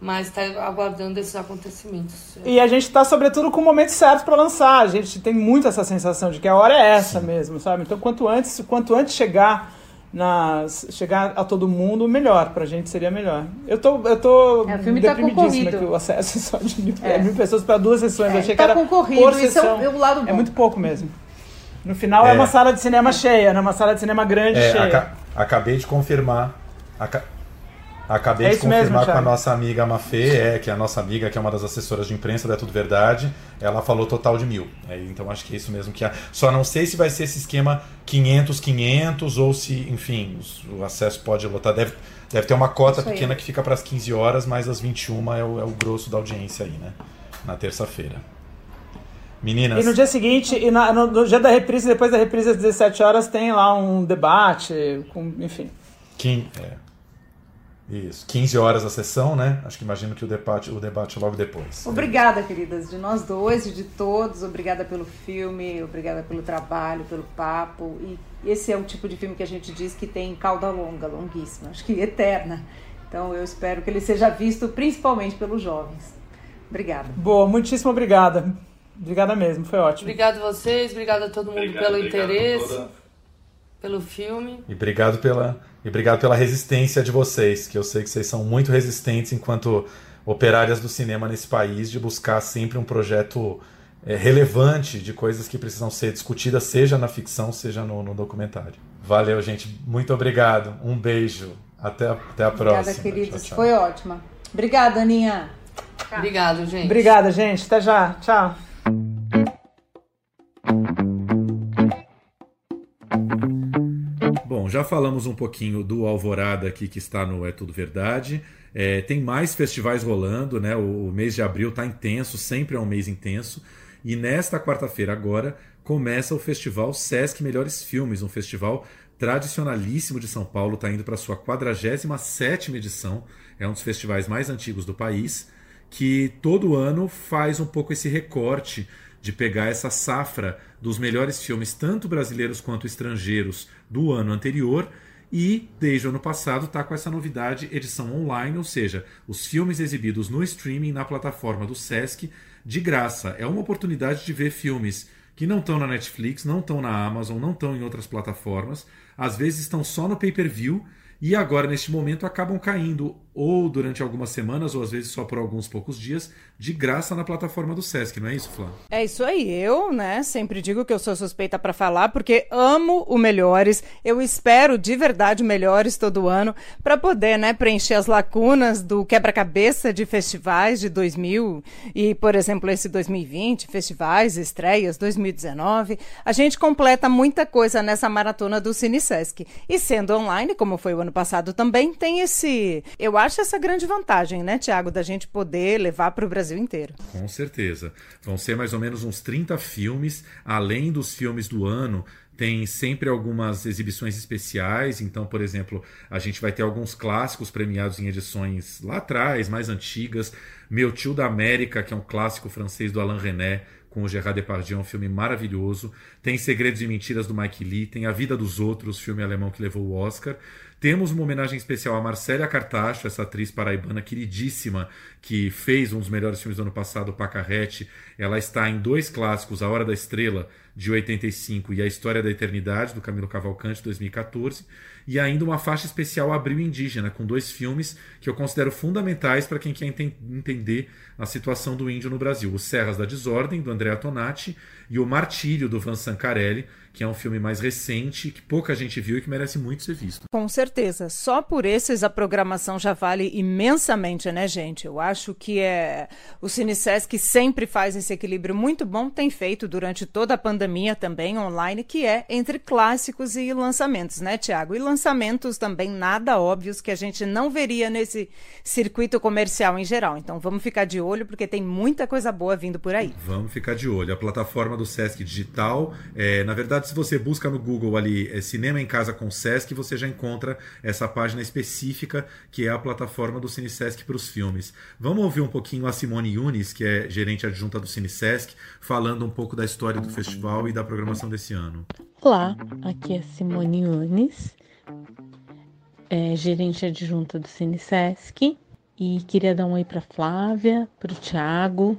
mas está aguardando esses acontecimentos. E a gente está, sobretudo, com o momento certo para lançar. A gente tem muito essa sensação de que a hora é essa Sim. mesmo, sabe? Então, quanto antes, quanto antes chegar nas, chegar a todo mundo, melhor. Pra gente seria melhor. Eu tô, eu tô é, o filme tá concorrido. que o acesso só de mil, é. mil pessoas para duas sessões. É, eu achei tá que era concorrido. por sessão. Isso é, o lado bom. é muito pouco mesmo. No final é, é uma sala de cinema cheia, né? Uma sala de cinema grande é, cheia. Aca acabei de confirmar. Aca acabei é de confirmar mesmo, com a nossa amiga Mafê, é, que é a nossa amiga, que é uma das assessoras de imprensa da Tudo Verdade. Ela falou total de mil. É, então acho que é isso mesmo que há. Só não sei se vai ser esse esquema 500-500 ou se, enfim, o acesso pode lotar. Deve, deve ter uma cota pequena que fica para as 15 horas, mas às 21 é o, é o grosso da audiência aí, né? na terça-feira. Meninas. E no dia seguinte, e na, no, no, dia da reprise, depois da reprise às 17 horas, tem lá um debate, com, enfim. Quem, é. Isso, 15 horas a sessão, né? Acho que imagino que o debate, o debate logo depois. Obrigada, queridas, de nós dois e de todos. Obrigada pelo filme, obrigada pelo trabalho, pelo papo. E esse é o tipo de filme que a gente diz que tem cauda longa, longuíssima, acho que eterna. Então eu espero que ele seja visto principalmente pelos jovens. Obrigada. Boa, muitíssimo obrigada. Obrigada mesmo, foi ótimo. Obrigado a vocês, obrigado a todo mundo obrigado, pelo interesse, pelo filme. E obrigado pela e obrigado pela resistência de vocês, que eu sei que vocês são muito resistentes enquanto operárias do cinema nesse país, de buscar sempre um projeto é, relevante de coisas que precisam ser discutidas, seja na ficção, seja no, no documentário. Valeu, gente. Muito obrigado. Um beijo. Até, até a próxima. Obrigada, queridos. Tchau, tchau. Foi ótima. Obrigada, Aninha. Obrigado, gente. Obrigada, gente. Até já. Tchau. Já falamos um pouquinho do Alvorada aqui que está no É Tudo Verdade. É, tem mais festivais rolando, né? O, o mês de abril está intenso, sempre é um mês intenso. E nesta quarta-feira agora começa o festival Sesc Melhores Filmes, um festival tradicionalíssimo de São Paulo, está indo para sua 47ª edição. É um dos festivais mais antigos do país, que todo ano faz um pouco esse recorte de pegar essa safra dos melhores filmes, tanto brasileiros quanto estrangeiros, do ano anterior e desde o ano passado está com essa novidade edição online, ou seja, os filmes exibidos no streaming na plataforma do Sesc de graça. É uma oportunidade de ver filmes que não estão na Netflix, não estão na Amazon, não estão em outras plataformas, às vezes estão só no pay-per-view e agora neste momento acabam caindo ou durante algumas semanas, ou às vezes só por alguns poucos dias, de graça na plataforma do Sesc, não é isso, Flá? É isso aí. Eu, né, sempre digo que eu sou suspeita para falar, porque amo o Melhores. Eu espero de verdade Melhores todo ano para poder, né, preencher as lacunas do quebra-cabeça de festivais de 2000 e, por exemplo, esse 2020, festivais, estreias 2019. A gente completa muita coisa nessa maratona do Cine Sesc. E sendo online, como foi o ano passado também, tem esse, eu acho essa grande vantagem, né, Tiago, da gente poder levar para o Brasil inteiro. Com certeza. Vão ser mais ou menos uns 30 filmes, além dos filmes do ano. Tem sempre algumas exibições especiais, então, por exemplo, a gente vai ter alguns clássicos premiados em edições lá atrás, mais antigas. Meu Tio da América, que é um clássico francês do Alain René, com o Gerard Depardieu, um filme maravilhoso. Tem Segredos e Mentiras do Mike Lee, tem A Vida dos Outros, filme alemão que levou o Oscar. Temos uma homenagem especial a Marcélia Cartacho, essa atriz paraibana queridíssima que fez um dos melhores filmes do ano passado, Pacarrete. Ela está em dois clássicos, A Hora da Estrela, de 85, e A História da Eternidade, do Camilo Cavalcante, de 2014 e ainda uma faixa especial Abril Indígena, com dois filmes que eu considero fundamentais para quem quer ent entender a situação do índio no Brasil: Os Serras da Desordem, do Andrea Tonati, e O Martírio, do Van Sancarelli, que é um filme mais recente, que pouca gente viu e que merece muito ser visto. Com certeza. Só por esses a programação já vale imensamente, né, gente? Eu acho que é o CineSesc sempre faz esse equilíbrio muito bom, tem feito durante toda a pandemia também online, que é entre clássicos e lançamentos, né, Tiago? E lançamentos também nada óbvios que a gente não veria nesse circuito comercial em geral. Então vamos ficar de olho porque tem muita coisa boa vindo por aí. Vamos ficar de olho. A plataforma do Sesc Digital, é, na verdade se você busca no Google ali é, Cinema em Casa com Sesc, você já encontra essa página específica que é a plataforma do Cine Sesc para os filmes. Vamos ouvir um pouquinho a Simone Yunis, que é gerente adjunta do Cine Sesc, falando um pouco da história do festival e da programação desse ano. Olá, aqui é Simone Yunis, é gerente adjunta do Cine Sesc e queria dar um oi para Flávia, para o Thiago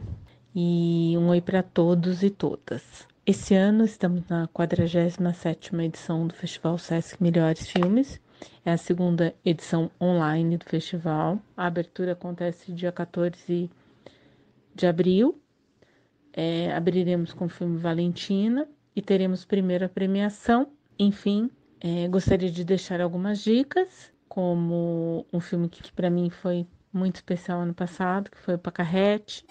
e um oi para todos e todas. Esse ano estamos na 47ª edição do Festival Sesc Melhores Filmes. É a segunda edição online do festival. A abertura acontece dia 14 de abril. É, abriremos com o filme Valentina e teremos primeira premiação. Enfim, é, gostaria de deixar algumas dicas, como um filme que, que para mim foi muito especial ano passado, que foi o Pacarrete.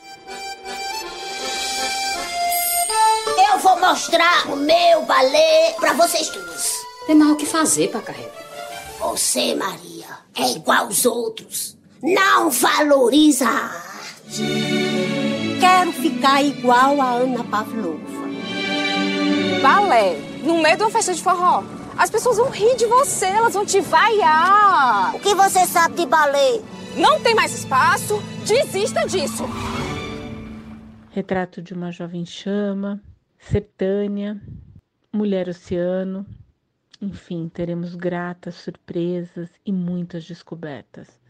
Mostrar o meu balé para vocês todos. Tem mal o que fazer, Pacarreta. Você, Maria, é igual aos outros. Não valoriza a arte. Quero ficar igual a Ana Pavlova. Balé, no meio de uma festa de forró. As pessoas vão rir de você, elas vão te vaiar. O que você sabe de balé? Não tem mais espaço, desista disso. Retrato de uma jovem chama, Sertânia, Mulher Oceano. Enfim, teremos gratas surpresas e muitas descobertas.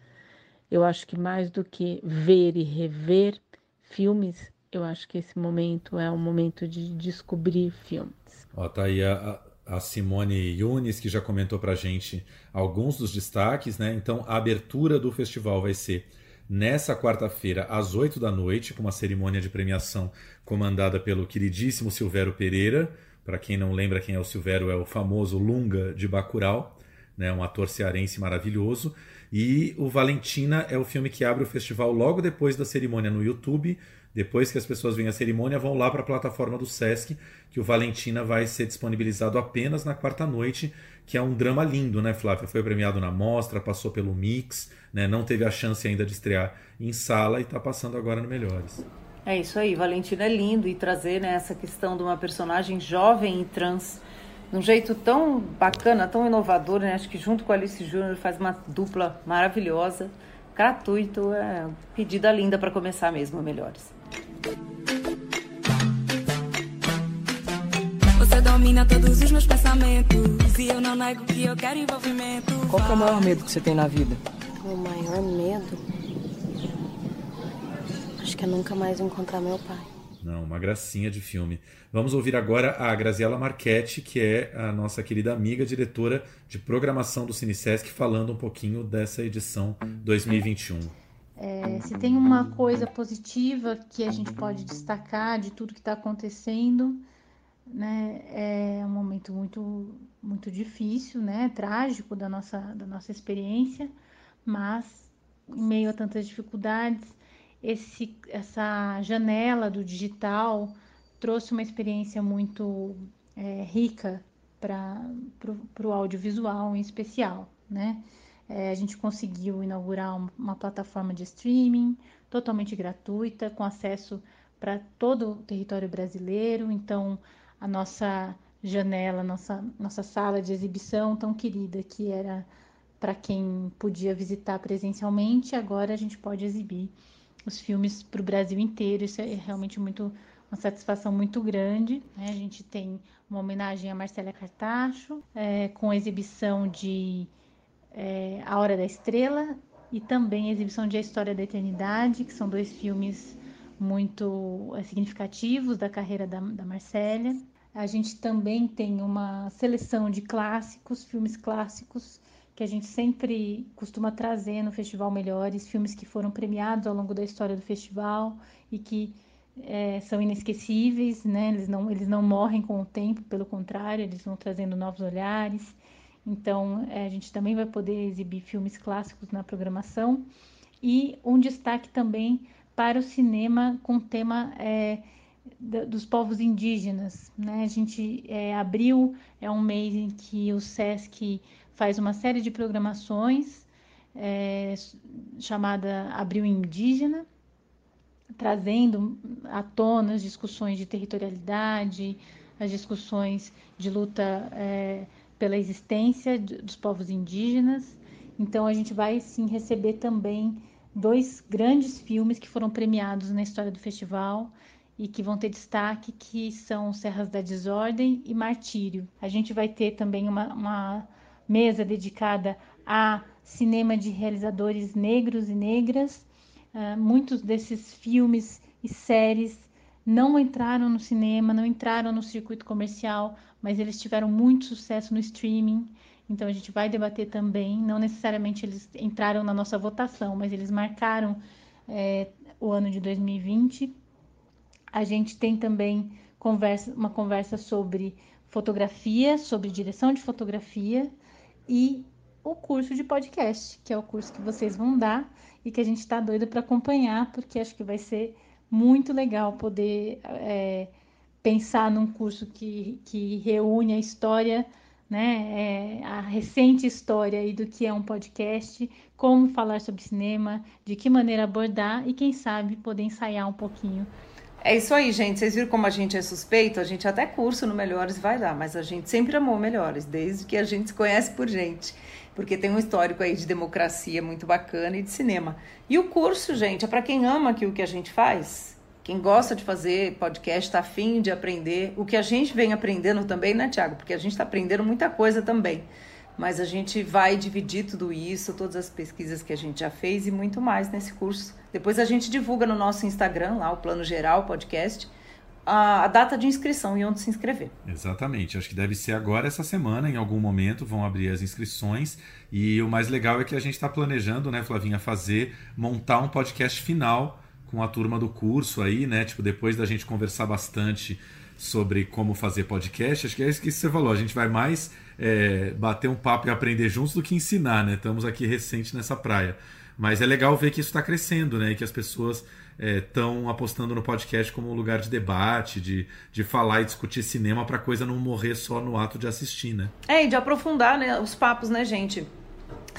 Eu acho que mais do que ver e rever filmes, eu acho que esse momento é um momento de descobrir filmes. Ó, tá aí a, a Simone Yunis, que já comentou pra gente alguns dos destaques, né? Então, a abertura do festival vai ser nessa quarta-feira, às 8 da noite, com uma cerimônia de premiação comandada pelo queridíssimo Silvério Pereira. Para quem não lembra quem é o Silvério, é o famoso Lunga de Bacurau, né? um ator cearense maravilhoso. E o Valentina é o filme que abre o festival logo depois da cerimônia no YouTube. Depois que as pessoas veem a cerimônia, vão lá para a plataforma do Sesc, que o Valentina vai ser disponibilizado apenas na quarta noite, que é um drama lindo, né, Flávia? Foi premiado na mostra, passou pelo Mix, né? não teve a chance ainda de estrear em sala e está passando agora no Melhores. É isso aí, Valentina é lindo e trazer né, essa questão de uma personagem jovem e trans de um jeito tão bacana, tão inovador, né? Acho que junto com a Alice Júnior faz uma dupla maravilhosa, gratuito, é pedida linda para começar mesmo, melhores. Domina todos os meus pensamentos e eu não nego que eu quero envolvimento. Qual é o maior medo que você tem na vida? O maior medo? Acho que é nunca mais encontrar meu pai. Não, uma gracinha de filme. Vamos ouvir agora a Graziela Marchetti, que é a nossa querida amiga diretora de programação do CineSesc, falando um pouquinho dessa edição 2021. É, se tem uma coisa positiva que a gente pode destacar de tudo que está acontecendo, né, é um momento muito, muito difícil, né, trágico da nossa, da nossa experiência, mas em meio a tantas dificuldades, esse, essa janela do digital trouxe uma experiência muito é, rica para o audiovisual em especial, né? É, a gente conseguiu inaugurar uma plataforma de streaming totalmente gratuita, com acesso para todo o território brasileiro. Então, a nossa janela, nossa, nossa sala de exibição tão querida, que era para quem podia visitar presencialmente, agora a gente pode exibir os filmes para o Brasil inteiro. Isso é realmente muito uma satisfação muito grande. Né? A gente tem uma homenagem a Marcela Cartacho, é, com exibição de é, A Hora da Estrela e também a exibição de A História da Eternidade, que são dois filmes muito é, significativos da carreira da, da Marcélia. A gente também tem uma seleção de clássicos, filmes clássicos, que a gente sempre costuma trazer no Festival Melhores, filmes que foram premiados ao longo da história do festival e que é, são inesquecíveis, né? Eles não, eles não morrem com o tempo, pelo contrário, eles vão trazendo novos olhares. Então, é, a gente também vai poder exibir filmes clássicos na programação e um destaque também para o cinema com tema é, dos povos indígenas. Né? A gente é, abril é um mês em que o SESC faz uma série de programações é, chamada Abril Indígena, trazendo à tona as discussões de territorialidade, as discussões de luta é, pela existência dos povos indígenas. Então, a gente vai sim receber também dois grandes filmes que foram premiados na história do festival e que vão ter destaque, que são Serras da Desordem e Martírio. A gente vai ter também uma, uma mesa dedicada a cinema de realizadores negros e negras. Uh, muitos desses filmes e séries não entraram no cinema, não entraram no circuito comercial, mas eles tiveram muito sucesso no streaming. Então a gente vai debater também. Não necessariamente eles entraram na nossa votação, mas eles marcaram é, o ano de 2020. A gente tem também conversa, uma conversa sobre fotografia, sobre direção de fotografia e o curso de podcast, que é o curso que vocês vão dar e que a gente está doido para acompanhar, porque acho que vai ser muito legal poder é, pensar num curso que, que reúne a história, né, é, a recente história aí do que é um podcast, como falar sobre cinema, de que maneira abordar e quem sabe poder ensaiar um pouquinho É isso aí, gente. Vocês viram como a gente é suspeito? A gente até curso no Melhores vai dar, mas a gente sempre amou Melhores, desde que a gente se conhece por gente. Porque tem um histórico aí de democracia muito bacana e de cinema. E o curso, gente, é para quem ama aquilo que a gente faz. Quem gosta de fazer podcast, está afim de aprender. O que a gente vem aprendendo também, né, Tiago? Porque a gente está aprendendo muita coisa também. Mas a gente vai dividir tudo isso, todas as pesquisas que a gente já fez e muito mais nesse curso. Depois a gente divulga no nosso Instagram, lá o Plano Geral Podcast, a, a data de inscrição e onde se inscrever. Exatamente. Acho que deve ser agora, essa semana, em algum momento, vão abrir as inscrições. E o mais legal é que a gente está planejando, né, Flavinha, fazer, montar um podcast final com a turma do curso aí, né? Tipo, depois da gente conversar bastante sobre como fazer podcast, acho que é isso que você falou. A gente vai mais é, bater um papo e aprender juntos do que ensinar, né? Estamos aqui recente nessa praia. Mas é legal ver que isso está crescendo, né? E que as pessoas estão é, apostando no podcast como um lugar de debate, de, de falar e discutir cinema para a coisa não morrer só no ato de assistir, né? É, e de aprofundar né, os papos, né, gente?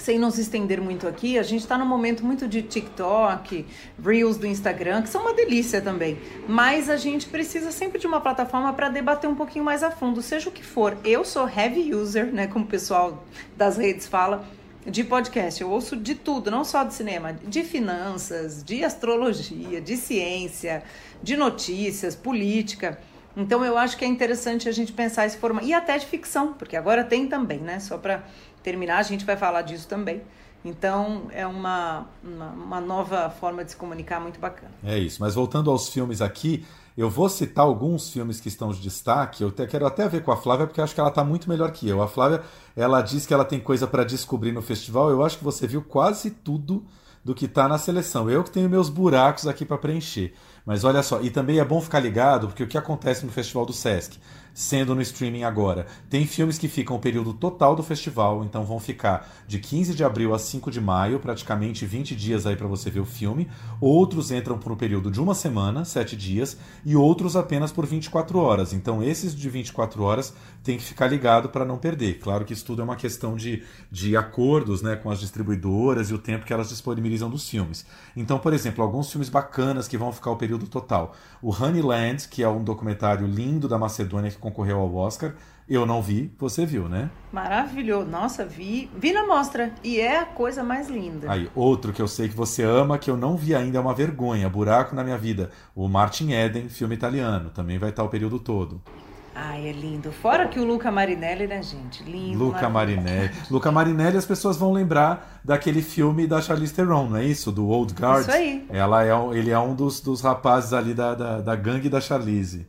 Sem nos estender muito aqui, a gente está num momento muito de TikTok, Reels do Instagram, que são uma delícia também. Mas a gente precisa sempre de uma plataforma para debater um pouquinho mais a fundo, seja o que for. Eu sou heavy user, né, como o pessoal das redes fala, de podcast. Eu ouço de tudo, não só de cinema, de finanças, de astrologia, de ciência, de notícias, política. Então eu acho que é interessante a gente pensar esse formato. E até de ficção, porque agora tem também, né? Só para terminar, a gente vai falar disso também. Então é uma, uma, uma, nova forma de se comunicar muito bacana. É isso, mas voltando aos filmes aqui, eu vou citar alguns filmes que estão de destaque. Eu te, quero até ver com a Flávia, porque acho que ela está muito melhor que eu. A Flávia, ela diz que ela tem coisa para descobrir no festival. Eu acho que você viu quase tudo do que está na seleção. Eu que tenho meus buracos aqui para preencher. Mas olha só, e também é bom ficar ligado, porque o que acontece no Festival do Sesc? Sendo no streaming agora. Tem filmes que ficam o período total do festival, então vão ficar de 15 de abril a 5 de maio, praticamente 20 dias aí para você ver o filme. Outros entram por um período de uma semana, 7 dias, e outros apenas por 24 horas. Então esses de 24 horas tem que ficar ligado para não perder. Claro que isso tudo é uma questão de, de acordos né, com as distribuidoras e o tempo que elas disponibilizam dos filmes. Então, por exemplo, alguns filmes bacanas que vão ficar o período total. O Honeyland, que é um documentário lindo da Macedônia que concorreu ao Oscar. Eu não vi, você viu, né? Maravilhoso. Nossa, vi, vi na mostra e é a coisa mais linda. Aí, outro que eu sei que você ama, que eu não vi ainda, é uma vergonha, buraco na minha vida. O Martin Eden, filme italiano, também vai estar o período todo. Ai, é lindo. Fora que o Luca Marinelli, né, gente? Lindo. Luca Marinelli. Luca Marinelli, as pessoas vão lembrar daquele filme da Charlize Theron, não é isso? Do Old Guard. Isso aí. Ela é, ele é um dos, dos rapazes ali da, da, da gangue da Charlize.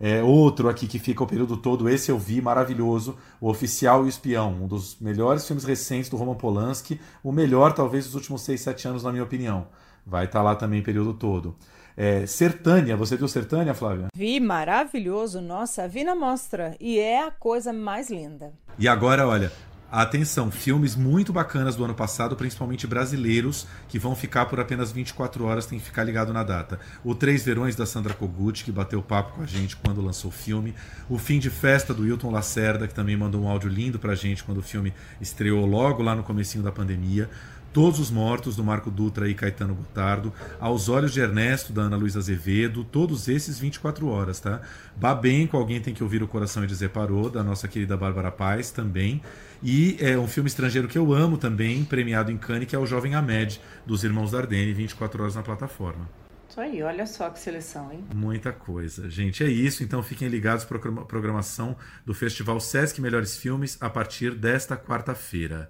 É, outro aqui que fica o período todo, esse eu vi, maravilhoso, O Oficial e o Espião, um dos melhores filmes recentes do Roman Polanski, o melhor talvez dos últimos 6, 7 anos, na minha opinião. Vai estar tá lá também o período todo. É, Sertânia, você viu Sertânia, Flávia? Vi, maravilhoso, nossa, vi na mostra e é a coisa mais linda. E agora, olha, Atenção, filmes muito bacanas do ano passado, principalmente brasileiros, que vão ficar por apenas 24 horas, tem que ficar ligado na data. O Três Verões da Sandra Kogut, que bateu papo com a gente quando lançou o filme. O Fim de Festa do Hilton Lacerda, que também mandou um áudio lindo pra gente quando o filme estreou logo lá no comecinho da pandemia. Todos os Mortos, do Marco Dutra e Caetano Gotardo, Aos Olhos de Ernesto, da Ana Luísa Azevedo, todos esses 24 horas, tá? Babenco, Alguém Tem Que Ouvir o Coração e Dizer Parou, da nossa querida Bárbara Paz, também. E é um filme estrangeiro que eu amo também, premiado em Cannes, que é o Jovem Ahmed, dos Irmãos Dardenne, 24 horas na plataforma. Isso aí, olha só que seleção, hein? Muita coisa. Gente, é isso. Então fiquem ligados para a programação do Festival Sesc Melhores Filmes a partir desta quarta-feira.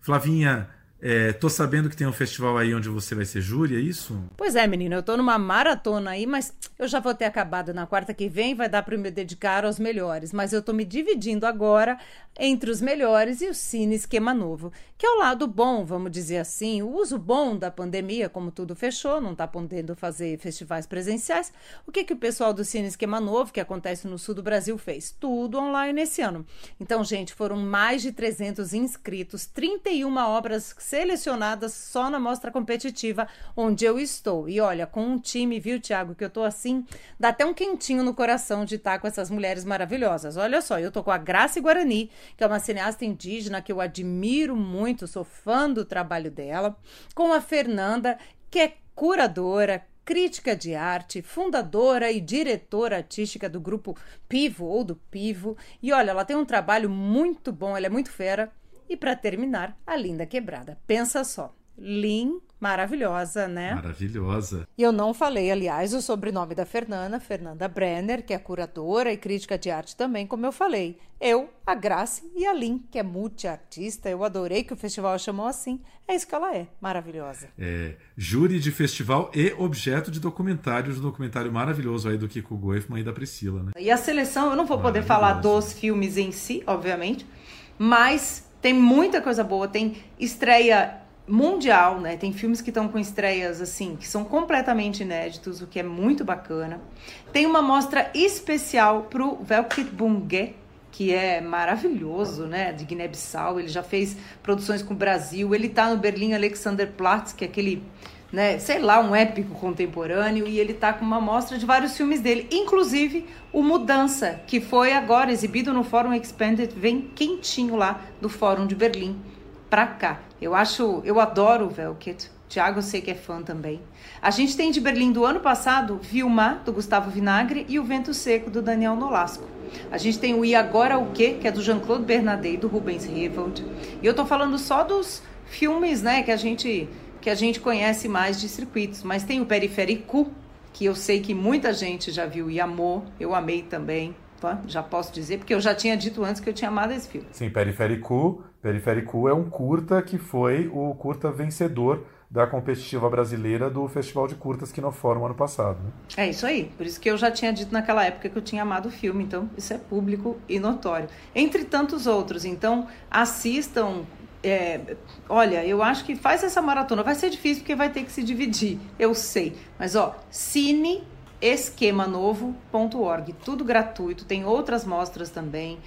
Flavinha, é, tô sabendo que tem um festival aí onde você vai ser júri, é isso? Pois é, menino, eu tô numa maratona aí, mas eu já vou ter acabado na quarta que vem, vai dar para me dedicar aos melhores. Mas eu tô me dividindo agora entre os melhores e o Cine Esquema Novo, que é o lado bom, vamos dizer assim, o uso bom da pandemia, como tudo fechou, não tá podendo fazer festivais presenciais. O que que o pessoal do Cine Esquema Novo, que acontece no sul do Brasil, fez? Tudo online esse ano. Então, gente, foram mais de 300 inscritos, 31 obras selecionadas só na mostra competitiva onde eu estou. E olha, com um time, viu, Tiago, que eu tô assim, dá até um quentinho no coração de estar com essas mulheres maravilhosas. Olha só, eu tô com a Graça Guarani, que é uma cineasta indígena que eu admiro muito, sou fã do trabalho dela, com a Fernanda, que é curadora, crítica de arte, fundadora e diretora artística do grupo Pivo ou do Pivo. E olha, ela tem um trabalho muito bom, ela é muito fera. E para terminar, a Linda Quebrada. Pensa só. Lin, maravilhosa, né? Maravilhosa. E eu não falei, aliás, o sobrenome da Fernanda, Fernanda Brenner, que é curadora e crítica de arte também, como eu falei. Eu, a Grace e a Lin, que é multiartista. Eu adorei que o festival a chamou assim. É isso que ela é, maravilhosa. É, júri de festival e objeto de documentário, de um documentário maravilhoso aí do Kiko Goifman e da Priscila, né? E a seleção, eu não vou poder falar dos filmes em si, obviamente, mas tem muita coisa boa. Tem estreia mundial, né? Tem filmes que estão com estreias assim, que são completamente inéditos, o que é muito bacana. Tem uma mostra especial pro Velkit Bungé, que é maravilhoso, né? De Guiné-Bissau. Ele já fez produções com o Brasil. Ele tá no Berlim Alexanderplatz, que é aquele, né, sei lá, um épico contemporâneo, e ele tá com uma mostra de vários filmes dele, inclusive o Mudança, que foi agora exibido no Fórum Expanded, vem quentinho lá do Fórum de Berlim pra cá. Eu acho, eu adoro o Velket. Tiago, eu sei que é fã também. A gente tem de Berlim do ano passado Vilma, do Gustavo Vinagre, e O Vento Seco, do Daniel Nolasco. A gente tem o E Agora o Quê, que é do Jean-Claude Bernadet, do Rubens Rivold. E eu tô falando só dos filmes, né, que a gente que a gente conhece mais de circuitos. Mas tem o Periférico, que eu sei que muita gente já viu e amou. Eu amei também. Tá? Já posso dizer, porque eu já tinha dito antes que eu tinha amado esse filme. Sim, Periférico. Periférico é um curta que foi o curta vencedor da competitiva brasileira do Festival de Curtas que no Fórum ano passado. Né? É isso aí. Por isso que eu já tinha dito naquela época que eu tinha amado o filme. Então, isso é público e notório. Entre tantos outros. Então, assistam. É, olha, eu acho que faz essa maratona. Vai ser difícil porque vai ter que se dividir. Eu sei. Mas, ó, cine esquemanovo.org, tudo gratuito, tem outras mostras também.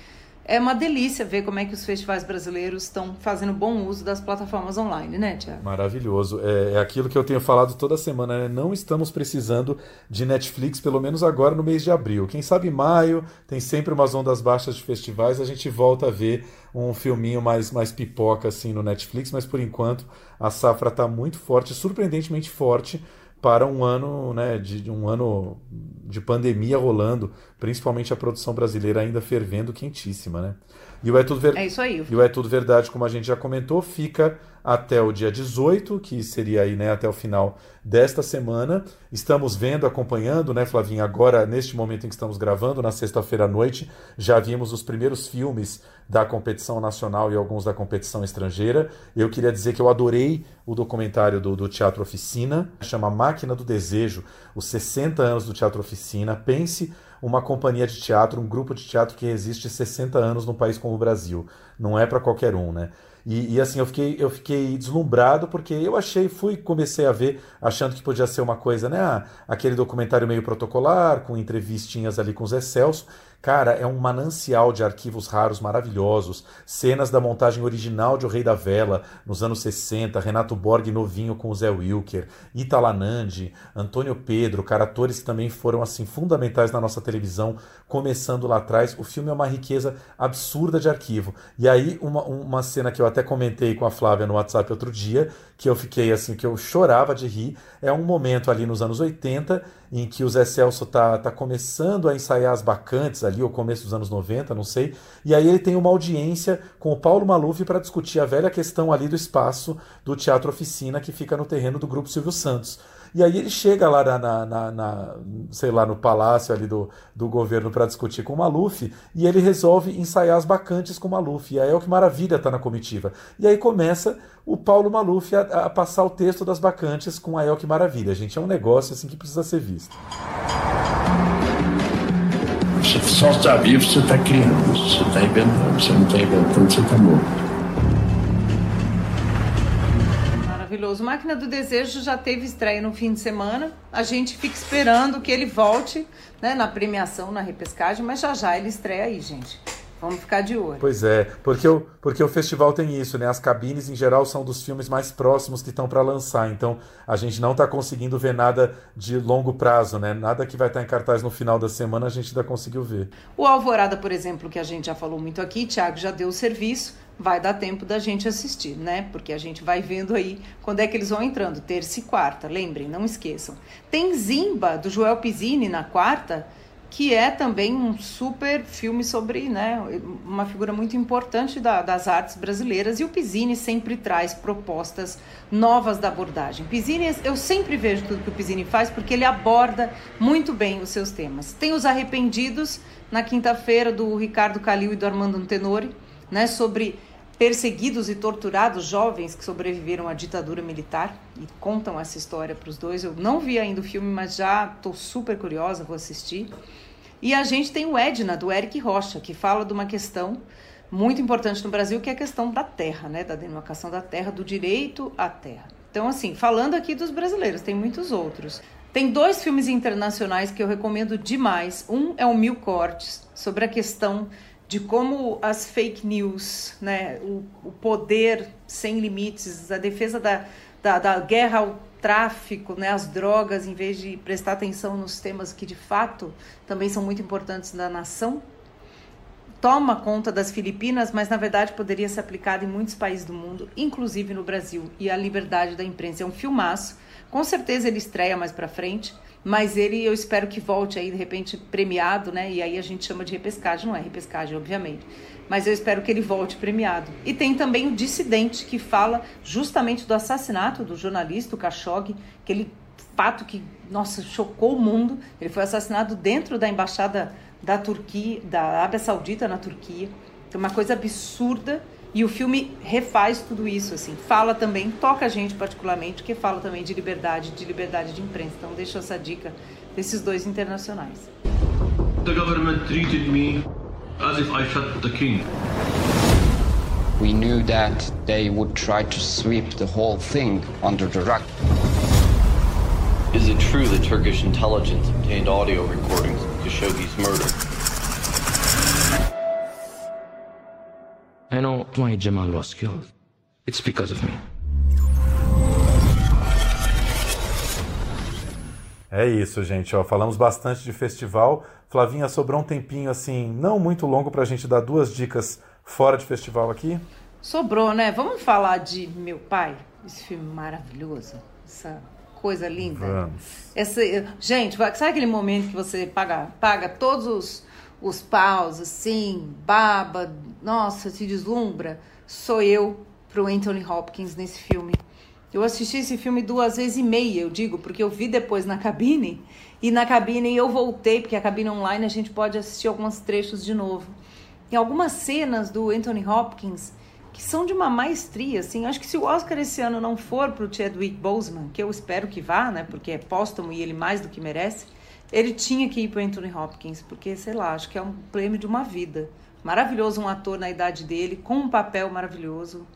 É uma delícia ver como é que os festivais brasileiros estão fazendo bom uso das plataformas online, né, Tiago? Maravilhoso. É, é, aquilo que eu tenho falado toda semana, né? Não estamos precisando de Netflix, pelo menos agora no mês de abril. Quem sabe maio tem sempre umas ondas baixas de festivais, a gente volta a ver um filminho mais, mais pipoca assim no Netflix, mas por enquanto a safra está muito forte, surpreendentemente forte para um ano, né, de, um ano de pandemia rolando, principalmente a produção brasileira ainda fervendo, quentíssima, né? E o É Tudo, Ver... é isso aí. E o é Tudo Verdade, como a gente já comentou, fica até o dia 18, que seria aí, né, até o final desta semana. Estamos vendo, acompanhando, né, Flavinha, agora, neste momento em que estamos gravando, na sexta-feira à noite, já vimos os primeiros filmes da competição nacional e alguns da competição estrangeira. Eu queria dizer que eu adorei o documentário do, do Teatro Oficina, chama Máquina do Desejo, os 60 anos do Teatro Oficina. Pense uma companhia de teatro, um grupo de teatro que existe 60 anos num país como o Brasil. Não é para qualquer um, né? E, e, assim, eu fiquei, eu fiquei deslumbrado porque eu achei, fui, comecei a ver, achando que podia ser uma coisa, né? Ah, aquele documentário meio protocolar, com entrevistinhas ali com o Zé Celso. Cara, é um manancial de arquivos raros maravilhosos, cenas da montagem original de O Rei da Vela, nos anos 60, Renato Borg novinho com o Zé Wilker, Italanandi, Antônio Pedro, cara, atores que também foram assim fundamentais na nossa televisão, começando lá atrás. O filme é uma riqueza absurda de arquivo. E aí, uma, uma cena que eu até comentei com a Flávia no WhatsApp outro dia, que eu fiquei assim, que eu chorava de rir, é um momento ali nos anos 80 em que o Zé Celso tá, tá começando a ensaiar as bacantes ali, ou começo dos anos 90, não sei. E aí ele tem uma audiência com o Paulo Maluf para discutir a velha questão ali do espaço do Teatro Oficina, que fica no terreno do Grupo Silvio Santos. E aí ele chega lá na, na, na, sei lá, no palácio ali do, do governo para discutir com o Maluf e ele resolve ensaiar as bacantes com o Maluf. E aí é o que maravilha tá na comitiva. E aí começa o Paulo Maluf a, a passar o texto das bacantes com a El que Maravilha. Gente, é um negócio assim que precisa ser visto. Você só está vivo, você está criando, você está inventando. Você não está inventando, você está morto. Maravilhoso. Máquina do Desejo já teve estreia no fim de semana. A gente fica esperando que ele volte né, na premiação, na repescagem, mas já já ele estreia aí, gente. Vamos ficar de olho. Pois é, porque o, porque o festival tem isso, né? As cabines, em geral, são dos filmes mais próximos que estão para lançar. Então, a gente não está conseguindo ver nada de longo prazo, né? Nada que vai estar tá em cartaz no final da semana, a gente ainda conseguiu ver. O Alvorada, por exemplo, que a gente já falou muito aqui, Thiago já deu o serviço. vai dar tempo da gente assistir, né? Porque a gente vai vendo aí quando é que eles vão entrando, terça e quarta, lembrem, não esqueçam. Tem Zimba, do Joel Pizzini, na quarta, que é também um super filme sobre né, uma figura muito importante da, das artes brasileiras. E o Pizzini sempre traz propostas novas da abordagem. Pizzini, eu sempre vejo tudo que o Pizzini faz porque ele aborda muito bem os seus temas. Tem Os Arrependidos, na quinta-feira, do Ricardo Calil e do Armando Antenori, né, sobre perseguidos e torturados jovens que sobreviveram à ditadura militar e contam essa história para os dois. Eu não vi ainda o filme, mas já estou super curiosa, vou assistir. E a gente tem o Edna, do Eric Rocha, que fala de uma questão muito importante no Brasil, que é a questão da terra, né? Da demarcação da terra, do direito à terra. Então, assim, falando aqui dos brasileiros, tem muitos outros. Tem dois filmes internacionais que eu recomendo demais. Um é o Mil Cortes, sobre a questão de como as fake news, né, o, o poder sem limites, a defesa da, da, da guerra ao tráfico, né, as drogas, em vez de prestar atenção nos temas que de fato também são muito importantes da nação, toma conta das Filipinas, mas na verdade poderia ser aplicado em muitos países do mundo, inclusive no Brasil. E a liberdade da imprensa é um filmaço. Com certeza ele estreia mais para frente, mas ele eu espero que volte aí de repente premiado, né? E aí a gente chama de repescagem, não é repescagem, obviamente mas eu espero que ele volte premiado. E tem também o Dissidente, que fala justamente do assassinato do jornalista, Khashoggi, aquele fato que, nossa, chocou o mundo. Ele foi assassinado dentro da embaixada da Turquia, da Arábia Saudita na Turquia. É uma coisa absurda. E o filme refaz tudo isso, assim. Fala também, toca a gente particularmente, porque fala também de liberdade, de liberdade de imprensa. Então deixo essa dica desses dois internacionais. The government treated me as if I shot the king. We knew that they would try to sweep the whole thing under the rug. Is it true that Turkish intelligence obtained audio recordings to show these murders? I know why Jamal was killed. It's because of me. É isso, gente. Ó, falamos bastante de festival. Flavinha, sobrou um tempinho assim, não muito longo para a gente dar duas dicas fora de festival aqui? Sobrou, né? Vamos falar de Meu Pai, esse filme maravilhoso, essa coisa linda. Vamos. Essa, gente, sabe aquele momento que você paga, paga todos os, os paus, assim, baba, nossa, se deslumbra? Sou eu pro Anthony Hopkins nesse filme. Eu assisti esse filme duas vezes e meia, eu digo, porque eu vi depois na cabine e na cabine eu voltei, porque a cabine online a gente pode assistir alguns trechos de novo. Tem algumas cenas do Anthony Hopkins que são de uma maestria, assim. Acho que se o Oscar esse ano não for para o Chadwick Boseman, que eu espero que vá, né, porque é póstumo e ele mais do que merece, ele tinha que ir para Anthony Hopkins, porque sei lá, acho que é um prêmio de uma vida. Maravilhoso um ator na idade dele, com um papel maravilhoso.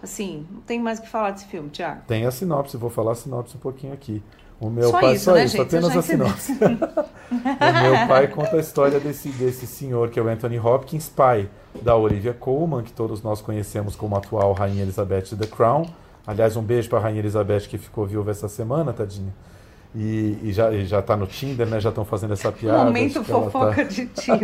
Assim, não tem mais o que falar desse filme, Tiago. Tem a sinopse, vou falar a sinopse um pouquinho aqui. O meu só pai, isso, só né, isso, gente? apenas a sinopse. o meu pai conta a história desse, desse senhor, que é o Anthony Hopkins, pai da Olivia Colman, que todos nós conhecemos como atual Rainha Elizabeth de The Crown. Aliás, um beijo para a Rainha Elizabeth que ficou viúva essa semana, tadinha. E, e já, e já tá no Tinder, né? Já estão fazendo essa piada. Momento fofoca tá... de tiro.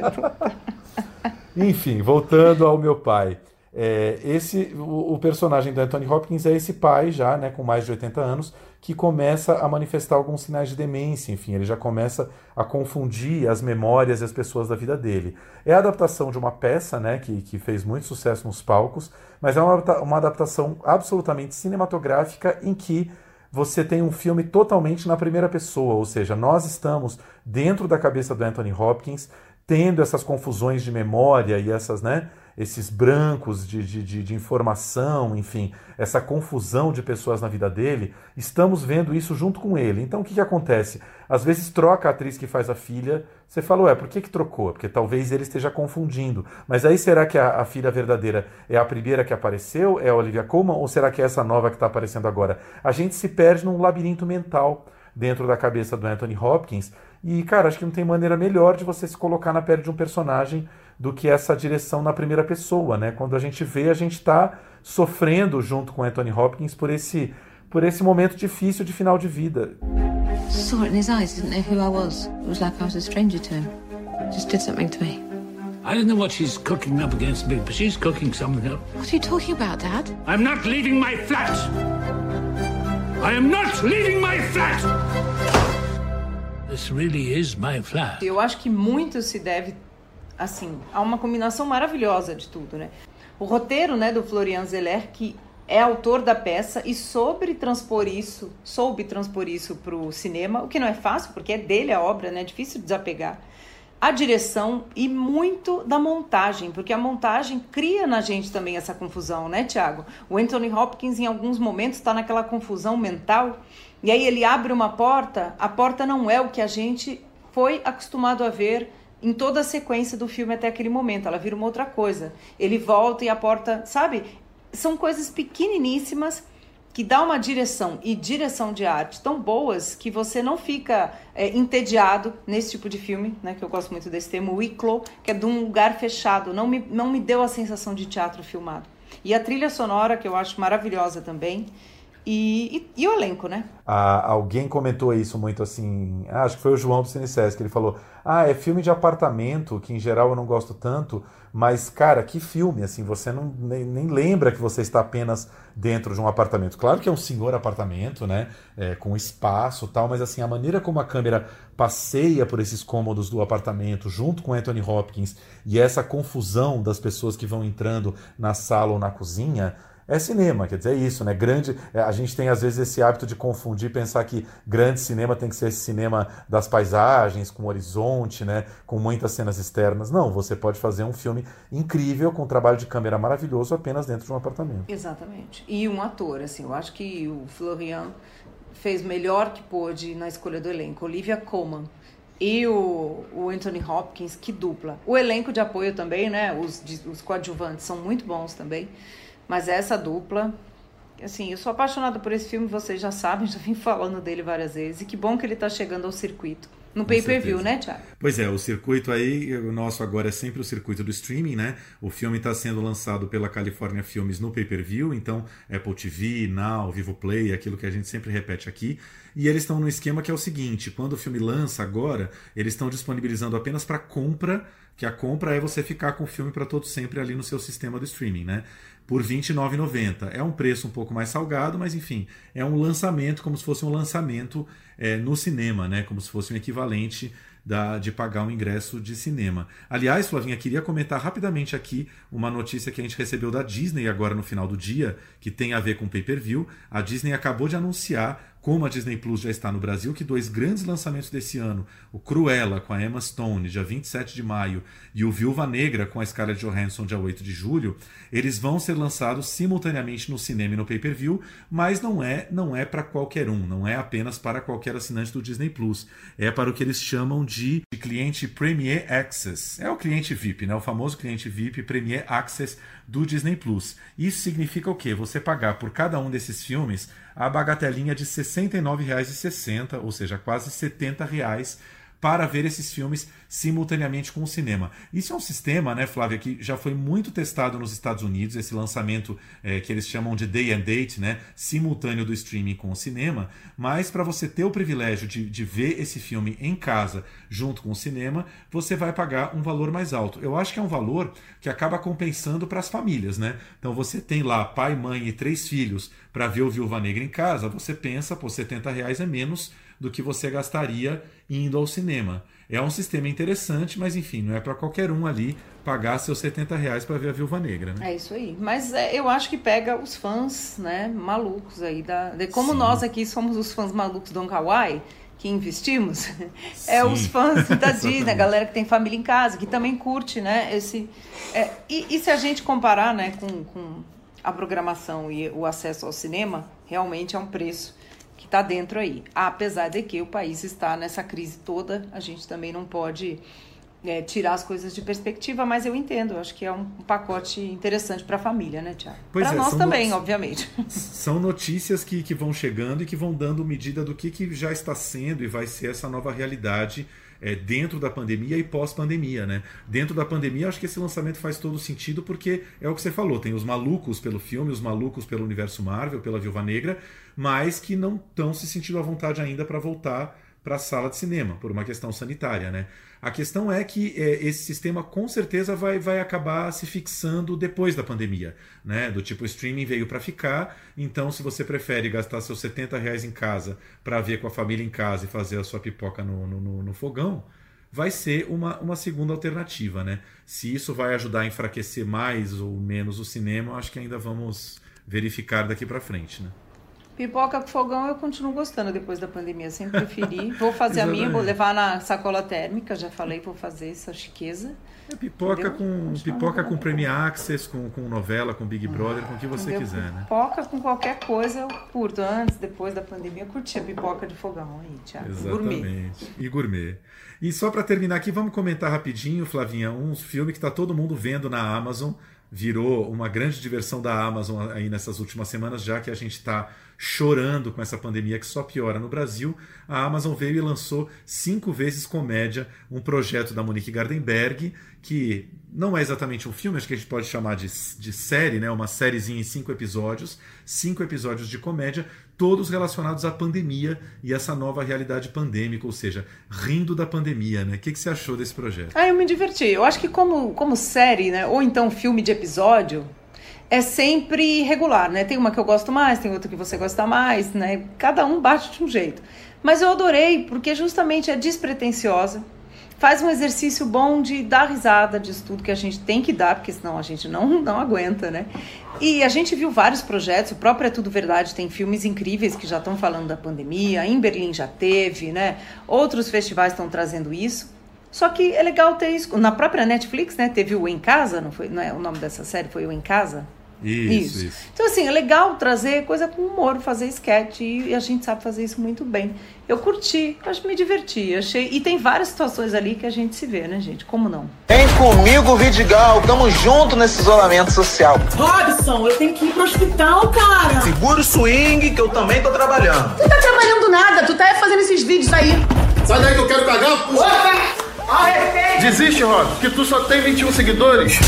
Enfim, voltando ao meu pai. É, esse, o, o, personagem do Anthony Hopkins é esse pai já, né, com mais de 80 anos, que começa a manifestar alguns sinais de demência, enfim, ele já começa a confundir as memórias e as pessoas da vida dele. É a adaptação de uma peça, né, que, que fez muito sucesso nos palcos, mas é uma, uma adaptação absolutamente cinematográfica em que você tem um filme totalmente na primeira pessoa, ou seja, nós estamos dentro da cabeça do Anthony Hopkins, tendo essas confusões de memória e essas, né, esses brancos de, de, de, informação, enfim, essa confusão de pessoas na vida dele, estamos vendo isso junto com ele. Então o que, que acontece? Às vezes troca a atriz que faz a filha, você fala, ué, por que, que trocou? Porque talvez ele esteja confundindo. Mas aí será que a, a filha verdadeira é a primeira que apareceu, é a Olivia Colman, ou será que é essa nova que está aparecendo agora? A gente se perde num labirinto mental dentro da cabeça do Anthony Hopkins. E, cara, acho que não tem maneira melhor de você se colocar na pele de um personagem do que essa direção na primeira pessoa, né? Quando a gente vê, a gente está sofrendo junto com Anthony Hopkins por esse por esse momento difícil de final de vida. Saw it in his eyes, didn't know who I was. It was like I was a stranger to him. Just did something to me. I don't know what she's cooking up against me, but she's cooking something up. What are you talking about, Dad? I'm not leaving my flat! I am not leaving my flat! This really is my flat. Eu acho que muito se deve, assim, a uma combinação maravilhosa de tudo, né? O roteiro, né, do Florian Zeller, que é autor da peça e sobre transpor isso, soube transpor isso para o cinema, o que não é fácil, porque é dele a obra, né? É difícil desapegar. A direção e muito da montagem, porque a montagem cria na gente também essa confusão, né, Tiago? O Anthony Hopkins, em alguns momentos, está naquela confusão mental, e aí ele abre uma porta, a porta não é o que a gente foi acostumado a ver em toda a sequência do filme até aquele momento, ela vira uma outra coisa. Ele volta e a porta, sabe? São coisas pequeniníssimas que dá uma direção e direção de arte tão boas que você não fica é, entediado nesse tipo de filme, né? Que eu gosto muito desse termo, Wicklow, que é de um lugar fechado. Não me, não me deu a sensação de teatro filmado. E a trilha sonora, que eu acho maravilhosa também. E, e, o elenco, né? Ah, alguém comentou isso muito assim. Ah, acho que foi o João do CineSesc. Ele falou: Ah, é filme de apartamento, que em geral eu não gosto tanto, mas, cara, que filme, assim, você não nem, nem lembra que você está apenas dentro de um apartamento. Claro que é um senhor apartamento, né? É, com espaço tal, mas assim, a maneira como a câmera passeia por esses cômodos do apartamento, junto com Anthony Hopkins, e essa confusão das pessoas que vão entrando na sala ou na cozinha é cinema, quer dizer, é isso, né? Grande, é, a gente tem às vezes esse hábito de confundir, pensar que grande cinema tem que ser esse cinema das paisagens, com horizonte, né? Com muitas cenas externas. Não, você pode fazer um filme incrível, com um trabalho de câmera maravilhoso, apenas dentro de um apartamento. Exatamente. E um ator, assim, eu acho que o Florian fez melhor que pôde na escolha do elenco. Olivia Colman e o, o, Anthony Hopkins, que dupla. O elenco de apoio também, né? Os, os coadjuvantes são muito bons também. Mas essa dupla, assim, eu sou apaixonada por esse filme, vocês já sabem, já vim falando dele várias vezes. E que bom que ele está chegando ao circuito. No pay-per-view, né, Thiago? Pois é, o circuito aí, o nosso agora é sempre o circuito do streaming, né? O filme está sendo lançado pela California Filmes no pay-per-view, então Apple TV, Now, Vivo Play, aquilo que a gente sempre repete aqui. E eles estão no esquema que é o seguinte: quando o filme lança agora, eles estão disponibilizando apenas para compra, que a compra é você ficar com o filme para todo sempre ali no seu sistema do streaming, né? Por R$ 29,90. É um preço um pouco mais salgado, mas enfim, é um lançamento, como se fosse um lançamento é, no cinema, né? como se fosse um equivalente da, de pagar um ingresso de cinema. Aliás, Flavinha, queria comentar rapidamente aqui uma notícia que a gente recebeu da Disney agora no final do dia, que tem a ver com pay-per-view. A Disney acabou de anunciar como a Disney Plus já está no Brasil, que dois grandes lançamentos desse ano, o Cruella com a Emma Stone, dia 27 de maio, e o Viúva Negra com a Scarlett Johansson, dia 8 de julho, eles vão ser lançados simultaneamente no cinema e no pay-per-view, mas não é, não é para qualquer um, não é apenas para qualquer assinante do Disney Plus. É para o que eles chamam de, cliente Premier Access. É o cliente VIP, né? O famoso cliente VIP Premier Access do Disney Plus. Isso significa o quê? Você pagar por cada um desses filmes a bagatelinha de R$ 69,60, ou seja, quase 70 reais para ver esses filmes simultaneamente com o cinema. Isso é um sistema, né, Flávia, que já foi muito testado nos Estados Unidos, esse lançamento é, que eles chamam de day and date, né, simultâneo do streaming com o cinema, mas para você ter o privilégio de, de ver esse filme em casa junto com o cinema, você vai pagar um valor mais alto. Eu acho que é um valor que acaba compensando para as famílias, né? Então você tem lá pai, mãe e três filhos para ver o Viúva Negra em casa, você pensa, por 70 reais é menos do que você gastaria indo ao cinema. É um sistema interessante, mas enfim, não é para qualquer um ali pagar seus 70 reais para ver a Viúva Negra. Né? É isso aí. Mas é, eu acho que pega os fãs, né, malucos aí da, de como Sim. nós aqui somos os fãs malucos do Hawaii que investimos, é os fãs da Disney, a galera que tem família em casa, que também curte, né? Esse, é, e, e, se a gente comparar, né, com, com a programação e o acesso ao cinema, realmente é um preço está dentro aí. Apesar de que o país está nessa crise toda, a gente também não pode é, tirar as coisas de perspectiva, mas eu entendo, acho que é um pacote interessante para a família, né, Tiago? Para é, nós também, obviamente. São notícias que, que vão chegando e que vão dando medida do que, que já está sendo e vai ser essa nova realidade é, dentro da pandemia e pós-pandemia, né? Dentro da pandemia, acho que esse lançamento faz todo sentido porque é o que você falou, tem os malucos pelo filme, os malucos pelo universo Marvel, pela Viúva Negra, mas que não estão se sentindo à vontade ainda para voltar para a sala de cinema, por uma questão sanitária, né? A questão é que é, esse sistema com certeza vai, vai acabar se fixando depois da pandemia, né? Do tipo, o streaming veio para ficar, então se você prefere gastar seus 70 reais em casa para ver com a família em casa e fazer a sua pipoca no, no, no fogão, vai ser uma, uma segunda alternativa, né? Se isso vai ajudar a enfraquecer mais ou menos o cinema, acho que ainda vamos verificar daqui para frente, né? Pipoca com fogão eu continuo gostando depois da pandemia, sempre preferi. Vou fazer a minha, vou levar na sacola térmica, já falei, vou fazer essa chiqueza. É pipoca com pipoca com Premier Access, com, com novela, com Big Brother, com o que você Entendeu? quiser, né? Pipoca com qualquer coisa eu curto. Antes, depois da pandemia, eu curti a pipoca de fogão aí, Thiago. Gourmet. Exatamente. E gourmet. E só para terminar aqui, vamos comentar rapidinho, Flavinha, um filme que está todo mundo vendo na Amazon. Virou uma grande diversão da Amazon aí nessas últimas semanas, já que a gente está chorando com essa pandemia que só piora no Brasil. A Amazon veio e lançou cinco vezes comédia, um projeto da Monique Gardenberg, que não é exatamente um filme, acho que a gente pode chamar de, de série, né? uma sériezinha em cinco episódios, cinco episódios de comédia, todos relacionados à pandemia e essa nova realidade pandêmica, ou seja, rindo da pandemia, né? O que, que você achou desse projeto? Ah, eu me diverti. Eu acho que como, como série, né? Ou então filme de episódio, é sempre regular, né? Tem uma que eu gosto mais, tem outra que você gosta mais, né? Cada um bate de um jeito. Mas eu adorei porque justamente é despretensiosa. Faz um exercício bom de dar risada disso tudo que a gente tem que dar, porque senão a gente não, não aguenta, né? E a gente viu vários projetos, o próprio É Tudo Verdade tem filmes incríveis que já estão falando da pandemia, em Berlim já teve, né? Outros festivais estão trazendo isso. Só que é legal ter isso. Na própria Netflix, né? Teve o Em Casa, não foi? Não é o nome dessa série foi o Em Casa? Isso, isso, isso. Então, assim, é legal trazer coisa com humor, fazer sketch, e a gente sabe fazer isso muito bem. Eu curti, acho que me diverti, achei. E tem várias situações ali que a gente se vê, né, gente? Como não? Vem comigo, Vidigal, tamo junto nesse isolamento social. Robson, eu tenho que ir pro hospital, cara. Segura o swing que eu também tô trabalhando. Tu tá trabalhando nada, tu tá fazendo esses vídeos aí. Sai daí que eu quero cagar, porra! Desiste, Rob, que tu só tem 21 seguidores.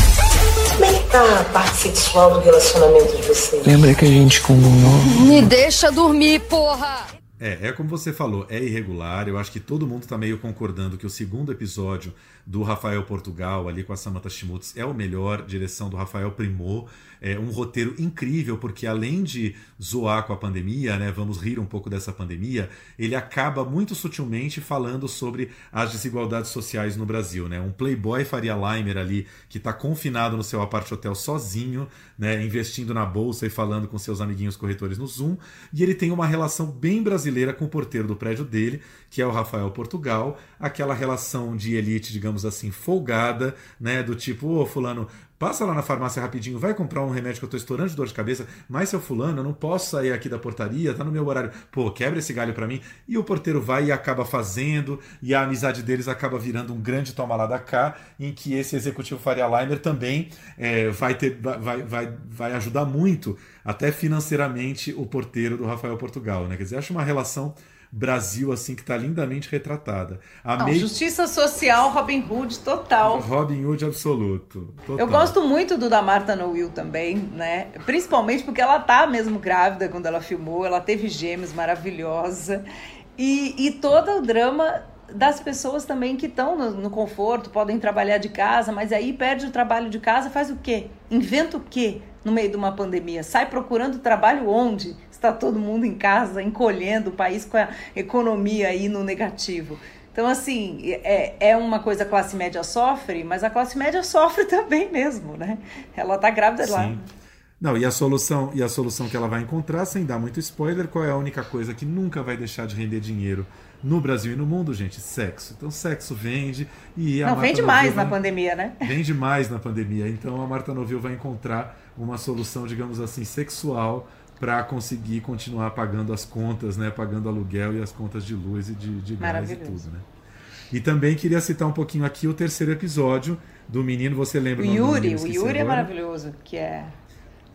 Como é que tá a parte sexual do relacionamento de vocês? Lembra que a gente combinou? Me deixa dormir, porra! É, é como você falou, é irregular. Eu acho que todo mundo está meio concordando que o segundo episódio do Rafael Portugal, ali com a Samantha Schmutz, é o melhor, direção do Rafael Primor. É um roteiro incrível, porque além de zoar com a pandemia, né, vamos rir um pouco dessa pandemia, ele acaba muito sutilmente falando sobre as desigualdades sociais no Brasil. Né? Um playboy Faria Limer ali, que está confinado no seu apart hotel sozinho, né, investindo na bolsa e falando com seus amiguinhos corretores no Zoom, e ele tem uma relação bem brasileira com o porteiro do prédio dele, que é o Rafael Portugal, aquela relação de elite, digamos assim, folgada, né, do tipo, ô fulano, passa lá na farmácia rapidinho, vai comprar um remédio que eu tô estourando de dor de cabeça, mas seu fulano, eu não posso sair aqui da portaria, tá no meu horário. Pô, quebra esse galho para mim. E o porteiro vai e acaba fazendo, e a amizade deles acaba virando um grande toma lá da cá, em que esse executivo Faria Limer também é, vai, ter, vai, vai, vai ajudar muito, até financeiramente, o porteiro do Rafael Portugal, né? Quer dizer, acho uma relação Brasil assim que está lindamente retratada. Não, Justiça social, Robin Hood total. Robin Hood absoluto. Total. Eu gosto muito do da Marta No Will também, né? Principalmente porque ela tá mesmo grávida quando ela filmou, ela teve gêmeos maravilhosa. E, e todo o drama das pessoas também que estão no, no, conforto, podem trabalhar de casa, mas aí perde o trabalho de casa, faz o quê? Inventa o quê no meio de uma pandemia? Sai procurando trabalho onde? Está todo mundo em casa, encolhendo o país com a economia aí no negativo. Então, assim, é, é uma coisa a classe média sofre, mas a classe média sofre também mesmo, né? Ela está grávida Sim. lá. Não, e a solução, e a solução que ela vai encontrar, sem dar muito spoiler, qual é a única coisa que nunca vai deixar de render dinheiro no Brasil e no mundo, gente? Sexo. Então, sexo vende e a Não, vende mais na pandemia, né? Vende mais na pandemia. Então, a Marta Novil vai encontrar uma solução, digamos assim, sexual para conseguir continuar pagando as contas, né? Pagando aluguel e as contas de luz e de, de gás e tudo, né? E também queria citar um pouquinho aqui o terceiro episódio do menino, você lembra o do Yuri, o Yuri é agora. maravilhoso, que é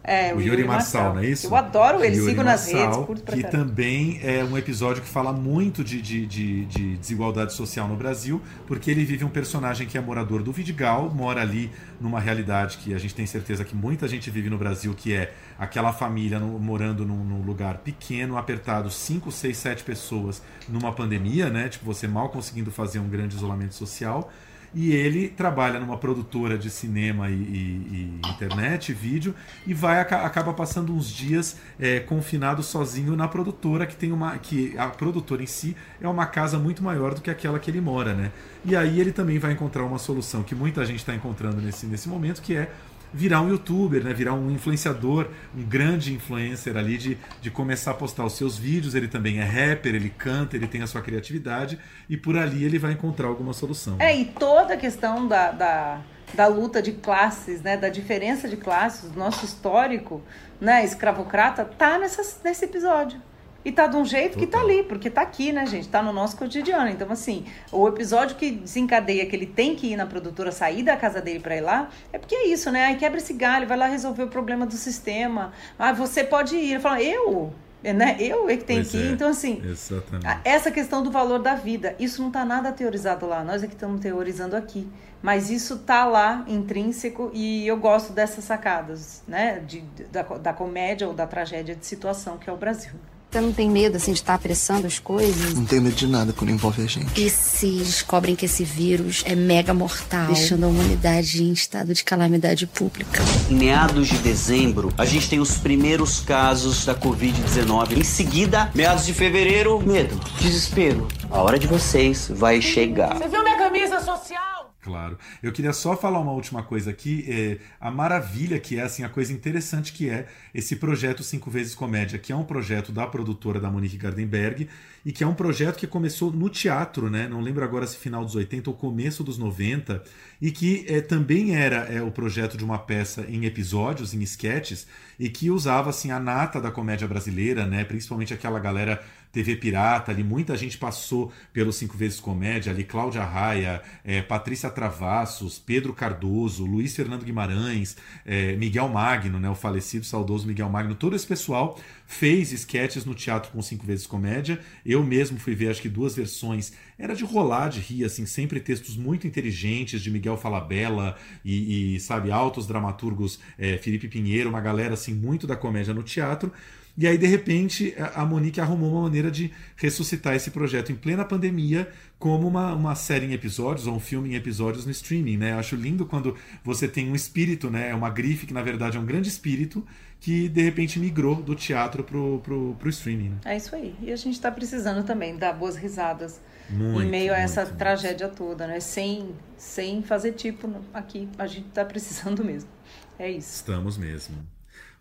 É, o, Yuri, Marçal, não é isso? Eu adoro ele, Yuri sigo nas Marçal, redes, curto pra Que caramba. também é um episódio que fala muito de, de, de, de desigualdade social no Brasil, porque ele vive um personagem que é morador do Vidigal, mora ali numa realidade que a gente tem certeza que muita gente vive no Brasil, que é aquela família no- morando num, num lugar pequeno, apertado, 5, 6, 7 pessoas numa pandemia, né? Tipo, você mal conseguindo fazer um grande isolamento social. E ele trabalha numa produtora de cinema e, e- e internet, vídeo, e vai aca- acaba passando uns dias é, confinado sozinho na produtora, que tem uma. que a produtora em si é uma casa muito maior do que aquela que ele mora, né? E aí ele também vai encontrar uma solução que muita gente está encontrando nesse, nesse momento, que é virar um youtuber, né? virar um influenciador, um grande influencer ali, de, de começar a postar os seus vídeos. Ele também é rapper, ele canta, ele tem a sua criatividade, e por ali ele vai encontrar alguma solução. É, e toda a questão da, da, da luta de classes, né, da diferença de classes, do nosso histórico, né, escravocrata, tá nessas, nesse episódio. E tá de um jeito que tá ali, porque tá aqui, né, gente? Tá no nosso cotidiano. Então, assim, o episódio que desencadeia que ele tem que ir na produtora, sair da casa dele pra ir lá, é porque é isso, né? Aí quebra esse galho, vai lá resolver o problema do sistema. Ah, você pode ir. Ele fala, eu? Né? Eu é que tenho Pois que ir. é, Então, assim, Exatamente. Essa questão do valor da vida, isso não está nada teorizado lá, nós é que estamos teorizando aqui. Mas isso tá lá, intrínseco, e eu gosto dessas sacadas, né? De, da, da comédia ou da tragédia de situação que é o Brasil. Você não tem medo, assim, de estar apressando as coisas? Não tenho medo de nada quando envolve a gente. E se descobrem que esse vírus é mega mortal, deixando a humanidade em estado de calamidade pública? Em meados de dezembro, a gente tem os primeiros casos da Covid-19. Em seguida, meados de fevereiro, medo, desespero. A hora de vocês vai chegar. Você viu minha camisa social? Claro. Eu queria só falar uma última coisa aqui. é, a maravilha que é, assim, a coisa interessante que é esse projeto Cinco Vezes Comédia, que é um projeto da produtora da Monique Gardenberg e que é um projeto que começou no teatro, né? Não lembro agora se final dos 80 ou começo dos 90, e que é, também era é, o projeto de uma peça em episódios, em sketches, e que usava assim a nata da comédia brasileira, né? Principalmente aquela galera TV Pirata, ali muita gente passou pelo Cinco Vezes Comédia, ali Cláudia Raia, eh, Patrícia Travassos, Pedro Cardoso, Luiz Fernando Guimarães, eh, Miguel Magno, né, o falecido saudoso Miguel Magno, todo esse pessoal fez sketches no teatro com Cinco Vezes Comédia. Eu mesmo fui ver, acho que duas versões. Era de rolar, de rir, assim, sempre textos muito inteligentes de Miguel Falabella e, e, sabe, altos dramaturgos, eh, Felipe Pinheiro, uma galera, assim, muito da comédia no teatro. E aí, de repente, a Monique arrumou uma maneira de ressuscitar esse projeto em plena pandemia, como uma, uma série em episódios, ou um filme em episódios no streaming, né? Eu acho lindo quando você tem um espírito, né? É uma grife que, na verdade, é um grande espírito, que de repente migrou do teatro pro, pro, pro streaming. Né? É isso aí. E a gente está precisando também dar boas risadas Muito, em meio a essa muito, tragédia toda, né? Sem, sem fazer tipo aqui. A gente está precisando mesmo. É isso. Estamos mesmo.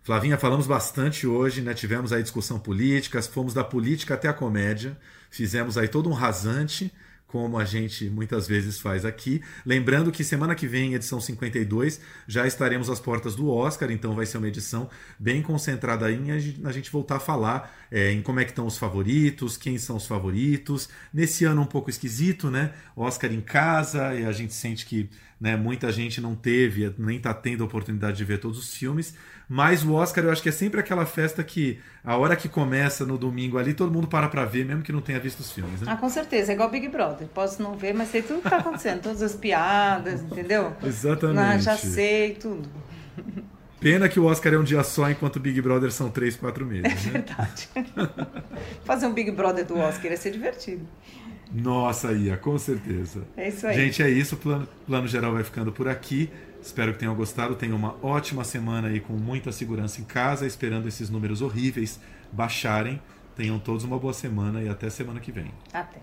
Flavinha, falamos bastante hoje, né? Tivemos aí discussão política, fomos da política até a comédia, fizemos aí todo um rasante, como a gente muitas vezes faz aqui. Lembrando que semana que vem, edição 52, já estaremos às portas do Oscar, então vai ser uma edição bem concentrada aí em a gente, a gente voltar a falar é, em como é que estão os favoritos, quem são os favoritos. Nesse ano um pouco esquisito, né? Oscar em casa, e a gente sente que né, muita gente não teve, nem está tendo a oportunidade de ver todos os filmes. Mas o Oscar eu acho que é sempre aquela festa que a hora que começa no domingo ali, todo mundo para pra ver, mesmo que não tenha visto os filmes, né? Ah, com certeza. É igual Big Brother. Posso não ver, mas sei tudo que tá acontecendo. Todas as piadas, entendeu? Exatamente. Ah, já sei tudo. Pena que o Oscar é um dia só, enquanto o Big Brother são três, quatro meses, né? Verdade. Fazer um Big Brother do Oscar ia ser divertido. Nossa, Ia, com certeza. É isso aí. Gente, é isso. O plano, plano geral vai ficando por aqui. Espero que tenham gostado. Tenham uma ótima semana aí com muita segurança em casa, esperando esses números horríveis baixarem. Tenham todos uma boa semana e até semana que vem. Até.